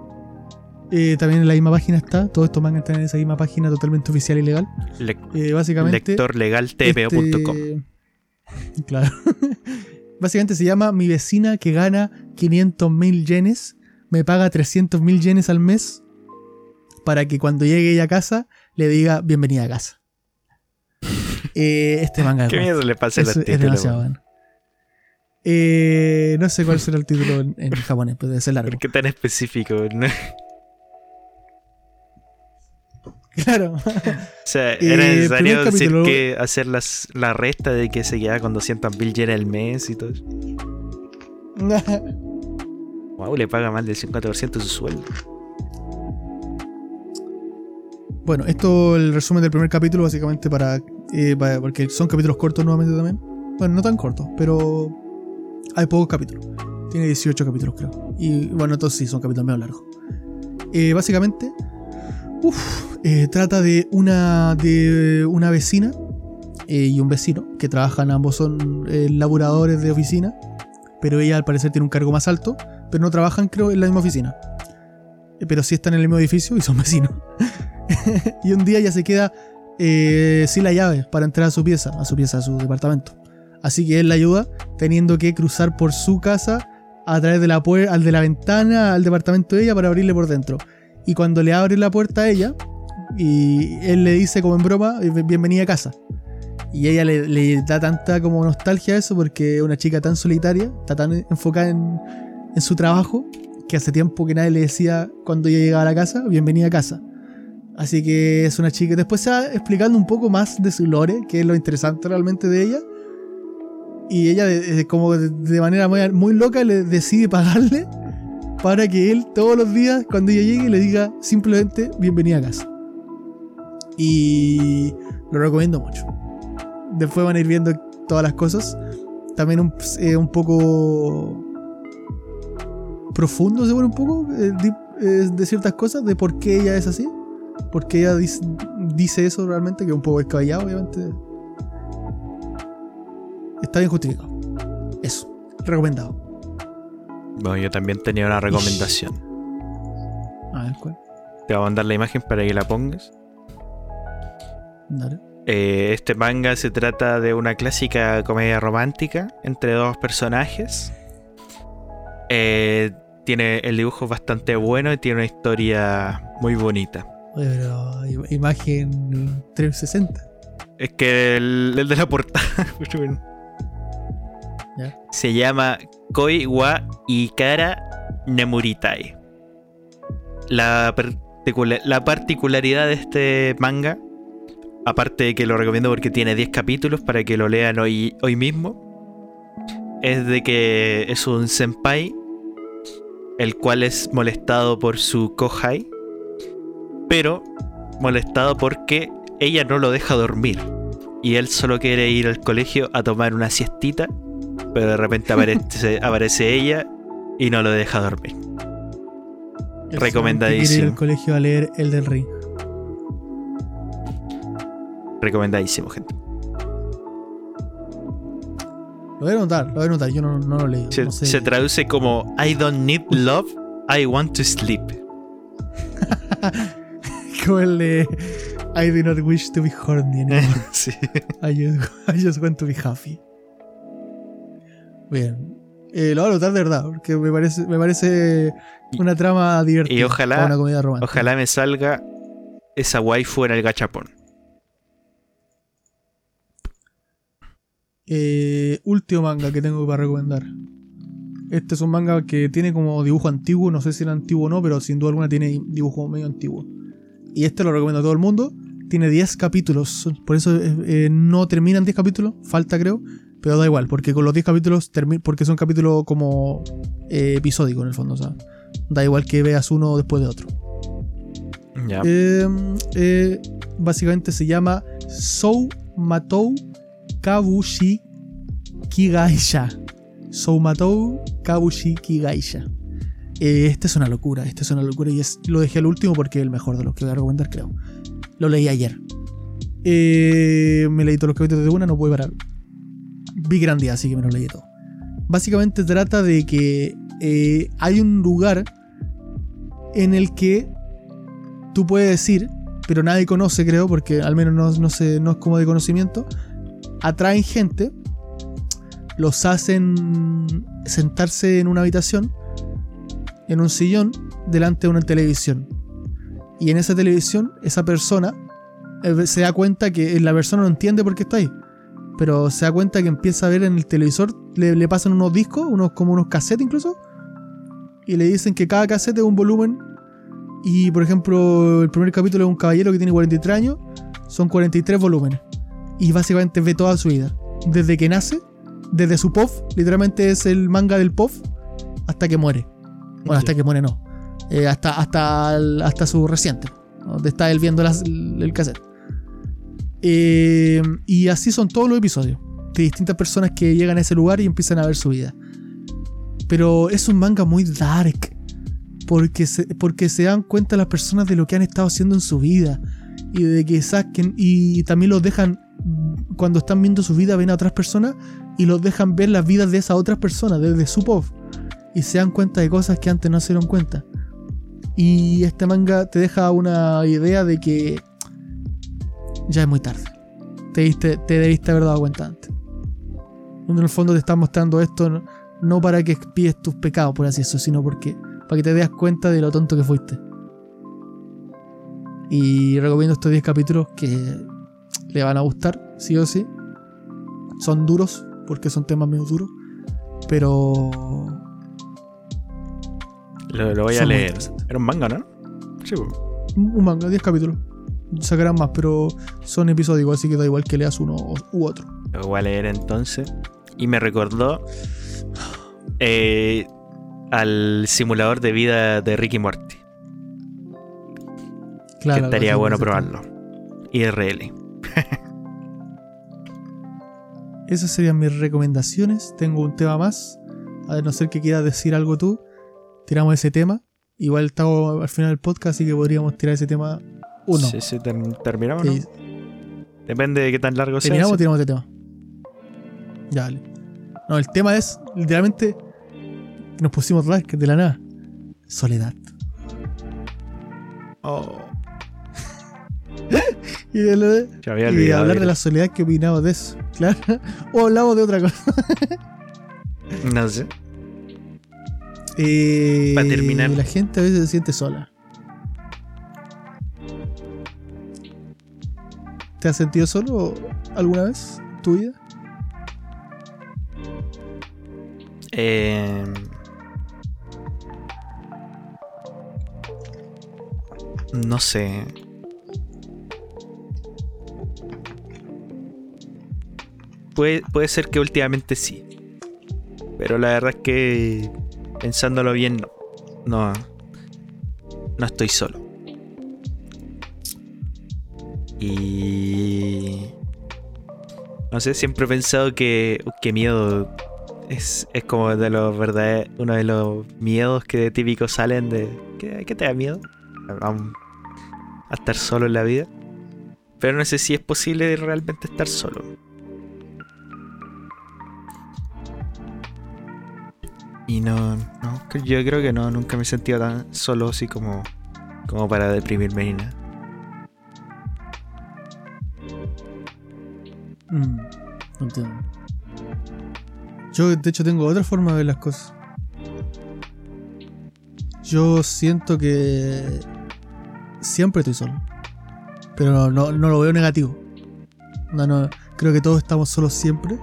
Eh, también en la misma página está. Todos estos mangas están en esa misma página totalmente oficial y legal. Le- Eh, básicamente. lectorlegaltpo.com. este- Claro. Básicamente se llama Mi vecina que gana 500 mil yenes, me paga 300 mil yenes al mes para que cuando llegue ella a casa le diga bienvenida a casa. Eh, este manga ¿Qué miedo le pasa a los es títulos? demasiado bueno. Eh, no sé cuál será el título en, en japonés, debe ser largo. ¿Por qué tan específico? no? Claro. O sea, Eh, era necesario decir capítulo- que hacer las, la resta de que se quedaba con 200 mil yenes al mes y todo eso. Wow, le paga más del 50% de su sueldo. Bueno, esto el resumen del primer capítulo, básicamente para, Porque son capítulos cortos nuevamente también. Bueno, no tan cortos, pero. Hay pocos capítulos. Tiene 18 capítulos, creo. Y bueno, entonces sí, son capítulos medio largos. Eh, básicamente. uf, eh, trata de una. de una vecina eh, y un vecino que trabajan, ambos son eh, laboradores de oficina. Pero ella al parecer tiene un cargo más alto. Pero no trabajan, creo, en la misma oficina. Pero sí están en el mismo edificio y son vecinos. y un día ella se queda eh, sin la llave para entrar a su pieza, a su pieza, a su departamento. Así que él la ayuda teniendo que cruzar por su casa a través de la al de la ventana al departamento de ella para abrirle por dentro. Y cuando le abre la puerta a ella, y él le dice como en broma, eh, bienvenida a casa. Y ella le, le da tanta como nostalgia a eso porque es una chica tan solitaria, está tan enfocada en, en su trabajo, que hace tiempo que nadie le decía cuando ella llegaba a la casa, bienvenida a casa. Así que es una chica. Después se va explicando un poco más de su lore, que es lo interesante realmente de ella. Y ella, de, de- como de, de manera muy, loca, le decide pagarle para que él todos los días, cuando ella llegue, le diga simplemente bienvenida a casa. Y lo recomiendo mucho. Después van a ir viendo todas las cosas. También un, eh, un poco profundo, se pone un poco, eh, di- eh, de ciertas cosas, de por qué ella es así. Porque ella dice, dice eso realmente, que es un poco descabellado, obviamente. Está bien justificado. Eso. Recomendado. Bueno, yo también tenía una recomendación. A ver, ¿cuál? Te voy a mandar la imagen para que la pongas. Dale. Eh, este manga se trata de una clásica comedia romántica entre dos personajes. Eh, tiene el dibujo bastante bueno y tiene una historia muy bonita. Pero im- imagen 360. Es que el, el de la portada Ya. se llama Koi wa Ikara Nemuritai. La particularidad de este manga, aparte de que lo recomiendo porque tiene 10 capítulos para que lo lean hoy, hoy mismo, es de que es un senpai, el cual es molestado por su kohai, pero molestado porque ella no lo deja dormir. Y él solo quiere ir al colegio a tomar una siestita, pero de repente aparece, aparece ella y no lo deja dormir. El Recomendadísimo. Quiere ir al colegio a leer El del Ring. Recomendadísimo, gente. Lo voy a anotar, lo voy a anotar. Yo no, no lo leí. Se, no sé. se traduce como I don't need love, I want to sleep. Como el de I do not wish to be horny anymore. Sí. I just, I just want to be happy. Bien. Eh, lo voy a anotar de verdad, porque me parece, me parece una trama divertida. y ojalá- una comedia romántica. Ojalá me salga esa waifu en el gachapón. Eh, último manga que tengo para recomendar. Este es un manga que tiene como dibujo antiguo, no sé si era antiguo o no, pero sin duda alguna tiene dibujo medio antiguo. Y este lo recomiendo a todo el mundo. Tiene 10 capítulos, por eso eh, eh, no terminan 10 capítulos, falta creo, pero da igual, porque con los 10 capítulos, porque son capítulos como eh, episódicos en el fondo, o sea, da igual que veas uno después de otro. Ya. Eh, eh, básicamente se llama Sou Matou Kabushi Kigaisha. Sou Matou Kabushi Kigaisha. Eh, este es una locura, este es una locura y es, lo dejé al último porque es el mejor de los que voy a recomendar, creo. Lo leí ayer. Eh, me leí todos los capítulos de una, no pude parar. Vi gran día, así que me lo leí todo. Básicamente trata de que eh, hay un lugar en el que tú puedes decir, pero nadie conoce, creo, porque al menos no, no, sé, no es como de conocimiento, atraen gente, los hacen sentarse en una habitación, en un sillón, delante de una televisión. Y en esa televisión, esa persona eh, se da cuenta que la persona no entiende por qué está ahí. Pero se da cuenta que empieza a ver en el televisor, le, le pasan unos discos, unos, como unos cassettes incluso, y le dicen que cada cassette es un volumen y por ejemplo, el primer capítulo es un caballero que tiene 43 años, son 43 volúmenes. Y básicamente ve toda su vida. Desde que nace, desde su POF, literalmente es el manga del POF, hasta que muere. Bueno, hasta que muere no. Eh, hasta, hasta, hasta su reciente. donde está él viendo las- el cassette. Eh, y así son todos los episodios. De distintas personas que llegan a ese lugar y empiezan a ver su vida. Pero es un manga muy dark. Porque se, porque se dan cuenta las personas de lo que han estado haciendo en su vida. Y de que saquen. Y también los dejan. Cuando están viendo su vida, ven a otras personas. Y los dejan ver las vidas de esas otras personas, desde su pop. Y se dan cuenta de cosas que antes no se dieron cuenta. Y este manga te deja una idea de que ya es muy tarde. Te, debiste haber dado cuenta antes. En el fondo te está mostrando esto no, no para que expies tus pecados, por así decirlo, sino porque para que te des cuenta de lo tonto que fuiste. Y recomiendo estos 10 capítulos que le van a gustar, sí o sí. Son duros, porque son temas medio duros. Pero Lo, lo voy a leer. Era un manga, ¿no? Sí, po. un manga, 10 capítulos. Sacarán más, pero son episódicos, así que da igual que leas uno u otro. Lo voy a leer entonces. Y me recordó eh, al simulador de vida de Ricky Morty. Claro, que estaría bueno probarlo. IRL. Esas serían mis recomendaciones. Tengo un tema más. A no ser que quieras decir algo tú, tiramos ese tema. Igual estamos al final del podcast, así que podríamos tirar ese tema uno. Sí, sí, ter- terminamos. Sí, ¿no? Depende de qué tan largo sea. ¿Terminamos o tiramos ese tema? Ya, dale. No, el tema es literalmente. Nos pusimos dark de la nada. Soledad. Oh, Y, de y hablar de de- la soledad, ¿qué opinamos de eso? Claro. O hablamos de otra cosa. No sé. Eh, Pa' terminar. La gente a veces se siente sola. ¿Te has sentido solo alguna vez en tu vida? Eh, no sé. Puede, puede ser que últimamente sí. Pero la verdad es que pensándolo bien, no. No, no estoy solo. Y... No sé, siempre he pensado que... uh, miedo es, es como de los verdad uno de los miedos que típicos salen de ¿qué, qué te da miedo? A estar solo en la vida. Pero no sé si es posible realmente estar solo. Y no, no, yo creo que no, nunca me he sentido tan solo así como, como para deprimirme ni nada. Mm, entiendo. Yo, de hecho, tengo otra forma de ver las cosas. Yo siento que siempre estoy solo. Pero no, no, no lo veo negativo. No, no, creo que todos estamos solos siempre.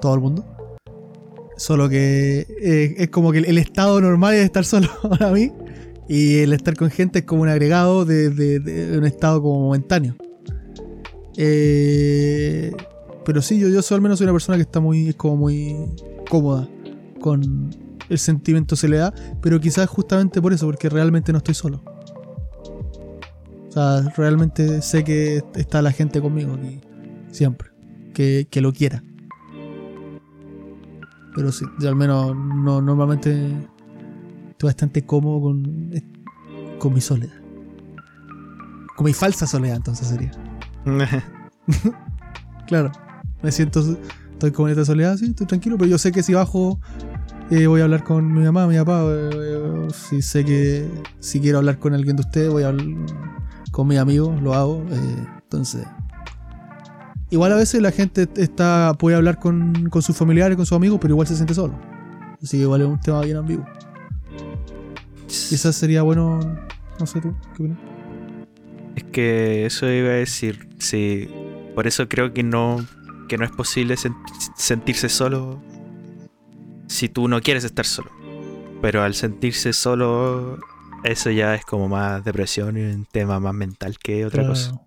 Todo el mundo. Solo que eh, es como que el, estado normal es estar solo para mí. Y el estar con gente es como un agregado de, un estado como momentáneo. Eh, pero sí, yo, yo soy al menos soy una persona que está muy, como muy cómoda con el sentimiento de soledad, pero quizás justamente por eso, porque realmente no estoy solo. O sea, realmente sé que está la gente conmigo aquí, siempre, que, que lo quiera. Pero sí, yo al menos no, normalmente estoy bastante cómodo con, con mi soledad. Con mi falsa soledad, entonces sería. Claro, me siento, estoy con esta soledad, sí, estoy tranquilo, pero yo sé que si bajo eh, voy a hablar con mi mamá, mi papá, eh, eh, si sé que si quiero hablar con alguien de ustedes, voy a hablar con mis amigos, lo hago, eh, entonces... Igual a veces la gente está puede hablar con, con sus familiares, con sus amigos, pero igual se siente solo. Así que igual es un tema bien ambiguo. Quizás sería bueno, no sé tú, ¿qué opinas? Es que eso iba a decir, sí. Por eso creo que no, que no es posible sen- sentirse solo si tú no quieres estar solo. Pero al sentirse solo, eso ya es como más depresión y un tema más mental que otra Claro. cosa.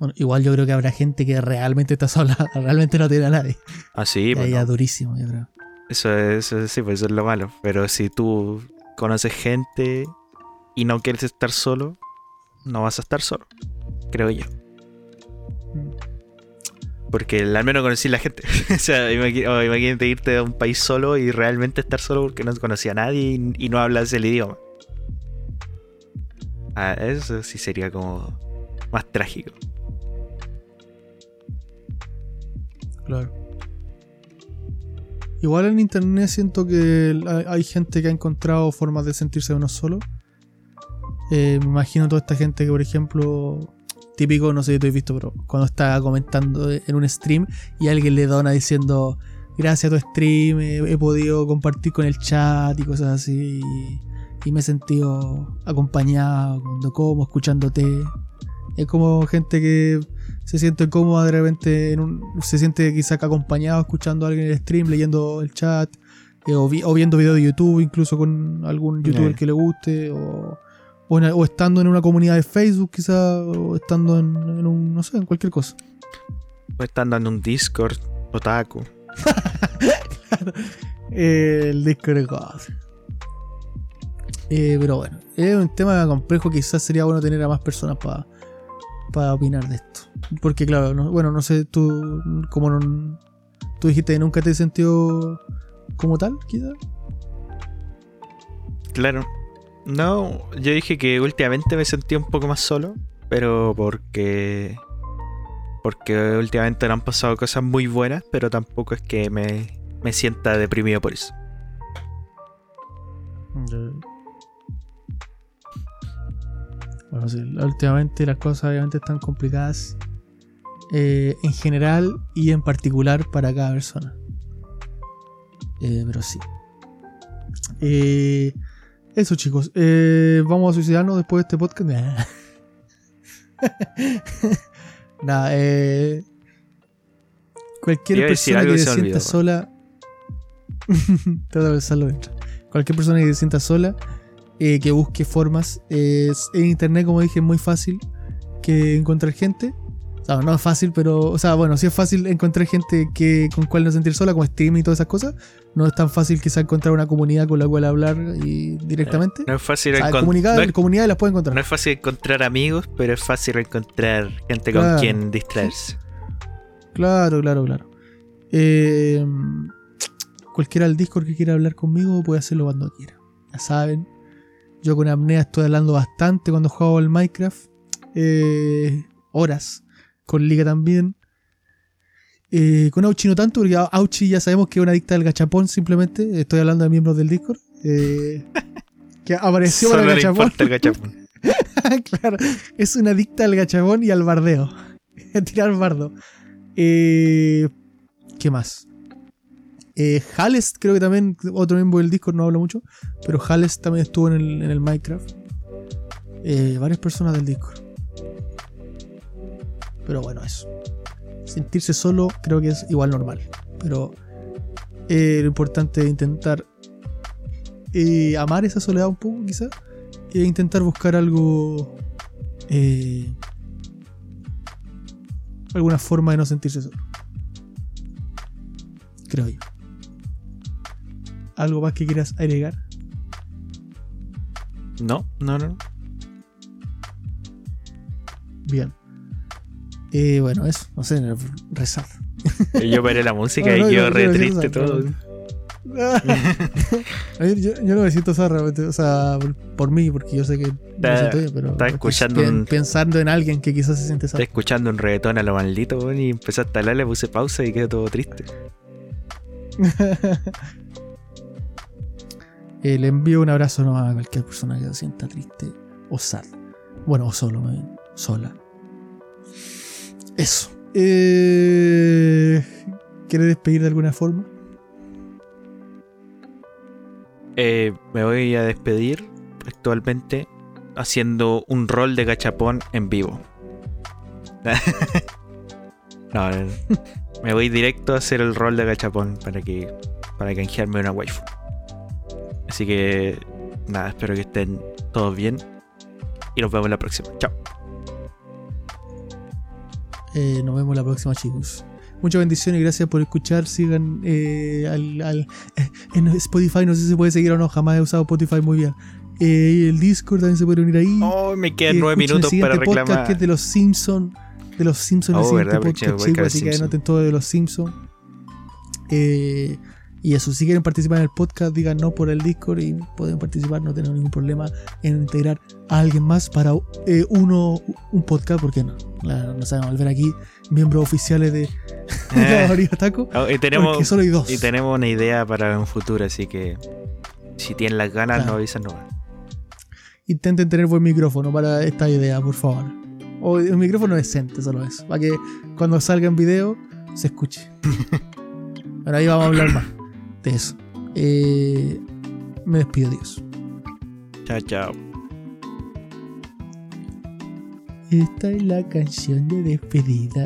Bueno, igual yo creo que habrá gente que realmente está sola, realmente no tiene a nadie. Ah, sí, Y pues ahí no. ya durísimo, yo creo. Eso es, eso es- sí, pues eso es lo malo. Pero si tú conoces gente y no quieres estar solo, no vas a estar solo, creo yo. Mm. Porque al menos conocí la gente. o sea, imagínate irte a un país solo y realmente estar solo porque no conocía a nadie y, y no hablas el idioma. Ah, eso sí sería como más trágico. Claro. Igual en internet siento que hay- gente que ha encontrado formas de sentirse uno solo. Eh, me imagino toda esta gente que, por ejemplo, típico, no sé si tú has visto, pero cuando está comentando en un stream y alguien le dona diciendo gracias a tu stream he, he podido compartir con el chat y cosas así y, y me he sentido acompañado cuando como, escuchándote. Es como gente que se siente cómoda de repente, en un- se siente quizá acompañado escuchando a alguien en el stream, leyendo el chat, eh, o, vi- o viendo videos de YouTube, incluso con algún youtuber que le guste, o, o, en- o estando en una comunidad de Facebook quizá, o estando en, en un, no sé, en cualquier cosa. O estando en un Discord, otaku. Eh, el Discord es God. Eh, pero bueno, es un tema complejo, quizás sería bueno tener a más personas para opinar de esto. Porque claro, no- bueno, no sé, tú como no, tú dijiste que nunca te sentido como tal, quizás. Claro. No, yo dije que últimamente me sentí un poco más solo, pero porque porque últimamente no han pasado cosas muy buenas, pero tampoco es que me, me sienta deprimido por eso. Bueno, sí, últimamente las cosas obviamente están complicadas eh, en general y en particular para cada persona. Eh, pero sí. Eh, eso chicos, vamos a suicidarnos después de este podcast. Nada, eh, cualquier persona que se sienta olvidó. sola, trata de pensarlo dentro. Cualquier persona que se sienta sola, eh, que busque formas. eh, en internet, como dije, es muy fácil que encontrar gente. O sea, no es fácil, pero. O sea, bueno, sí es fácil encontrar gente que con cual no sentir sola, como Steam y todas esas cosas. No es tan fácil quizá encontrar una comunidad con la cual hablar y directamente. No es fácil O sea, encon- comunidad- no es- comunidades las puede encontrar. no es fácil encontrar amigos, pero es fácil encontrar gente Claro. con quien distraerse. Claro, claro, claro. Eh, cualquiera del Discord que quiera hablar conmigo puede hacerlo cuando quiera. Ya saben. Yo con apnea estoy hablando bastante cuando juego al Minecraft. Eh, horas. Con Liga también. Eh, con Auchi no tanto, porque Auchi ya sabemos que es una adicta al gachapón simplemente. Estoy hablando de miembros del Discord. Eh, que apareció para el gachapón. el gachapón. claro, es una adicta al gachabón y al bardeo. A tirar bardo. Eh, ¿Qué más? Eh, Hales, creo que también, otro miembro del Discord, no hablo mucho, pero Hales también estuvo en el, en el Minecraft. Eh, varias personas del Discord. Pero bueno, eso. Sentirse solo creo que es igual normal. Pero eh, lo importante es intentar eh, amar esa soledad un poco, quizá e intentar buscar algo. alguna forma de no sentirse solo. Creo yo. ¿Algo más que quieras agregar? No, no, no. Bien. Eh, bueno, eso. No sé, rezar. Yo paré la música No, no, y quedó yo- re triste todo. A ver, yo, yo no me siento zorra, realmente, o sea, por, por mí, porque yo sé que Está- pero está escuchando un- pensando en alguien que quizás se siente Estaba zorra. escuchando un reggaetón a lo maldito, y empezaste a hablar, le puse pausa y quedó todo triste. Eh, le envío un abrazo nomás a cualquier persona que se sienta triste o sad. Bueno, o solo, bien. Sola. Eso. Eh, ¿Quieres despedir de alguna forma? Eh, me voy a despedir actualmente haciendo un rol de gachapón en vivo. no. me voy directo a hacer el rol de gachapón para que para canjearme una waifu. Así que nada, espero que estén todos bien y nos vemos la próxima. Chao. Eh, nos vemos la próxima, chicos. Muchas bendiciones y gracias por escuchar. Sigan eh, al, al- eh, en Spotify. No sé si se puede seguir o no. Jamás he usado Spotify muy bien. Eh, el Discord también se puede unir ahí. Oh, me quedan Eh, nueve el minutos para podcast reclamar. que es de los Simpsons. De los Simpsons, el Oh, siguiente verdad, podcast, chicos, así que anoten todo de los Simpsons. Eh, y eso, si quieren participar en el podcast, digan no por el Discord y pueden participar, no tenemos ningún problema en integrar a alguien más para eh, uno, un podcast, ¿por qué no? La- no sabemos volver aquí miembros oficiales de, de la Eh. Taco, Oh, y tenemos, porque solo hay dos. y tenemos una idea para un futuro, así que si tienen las ganas, Claro. nos avisan nomás. Intenten tener buen micrófono para esta idea, por favor. O un micrófono decente, solo eso. Para que cuando salga en video se escuche. Pero ahí vamos a hablar más de eso. Eh, me despido, Dios. Chao, chao. Esta es la canción de despedida.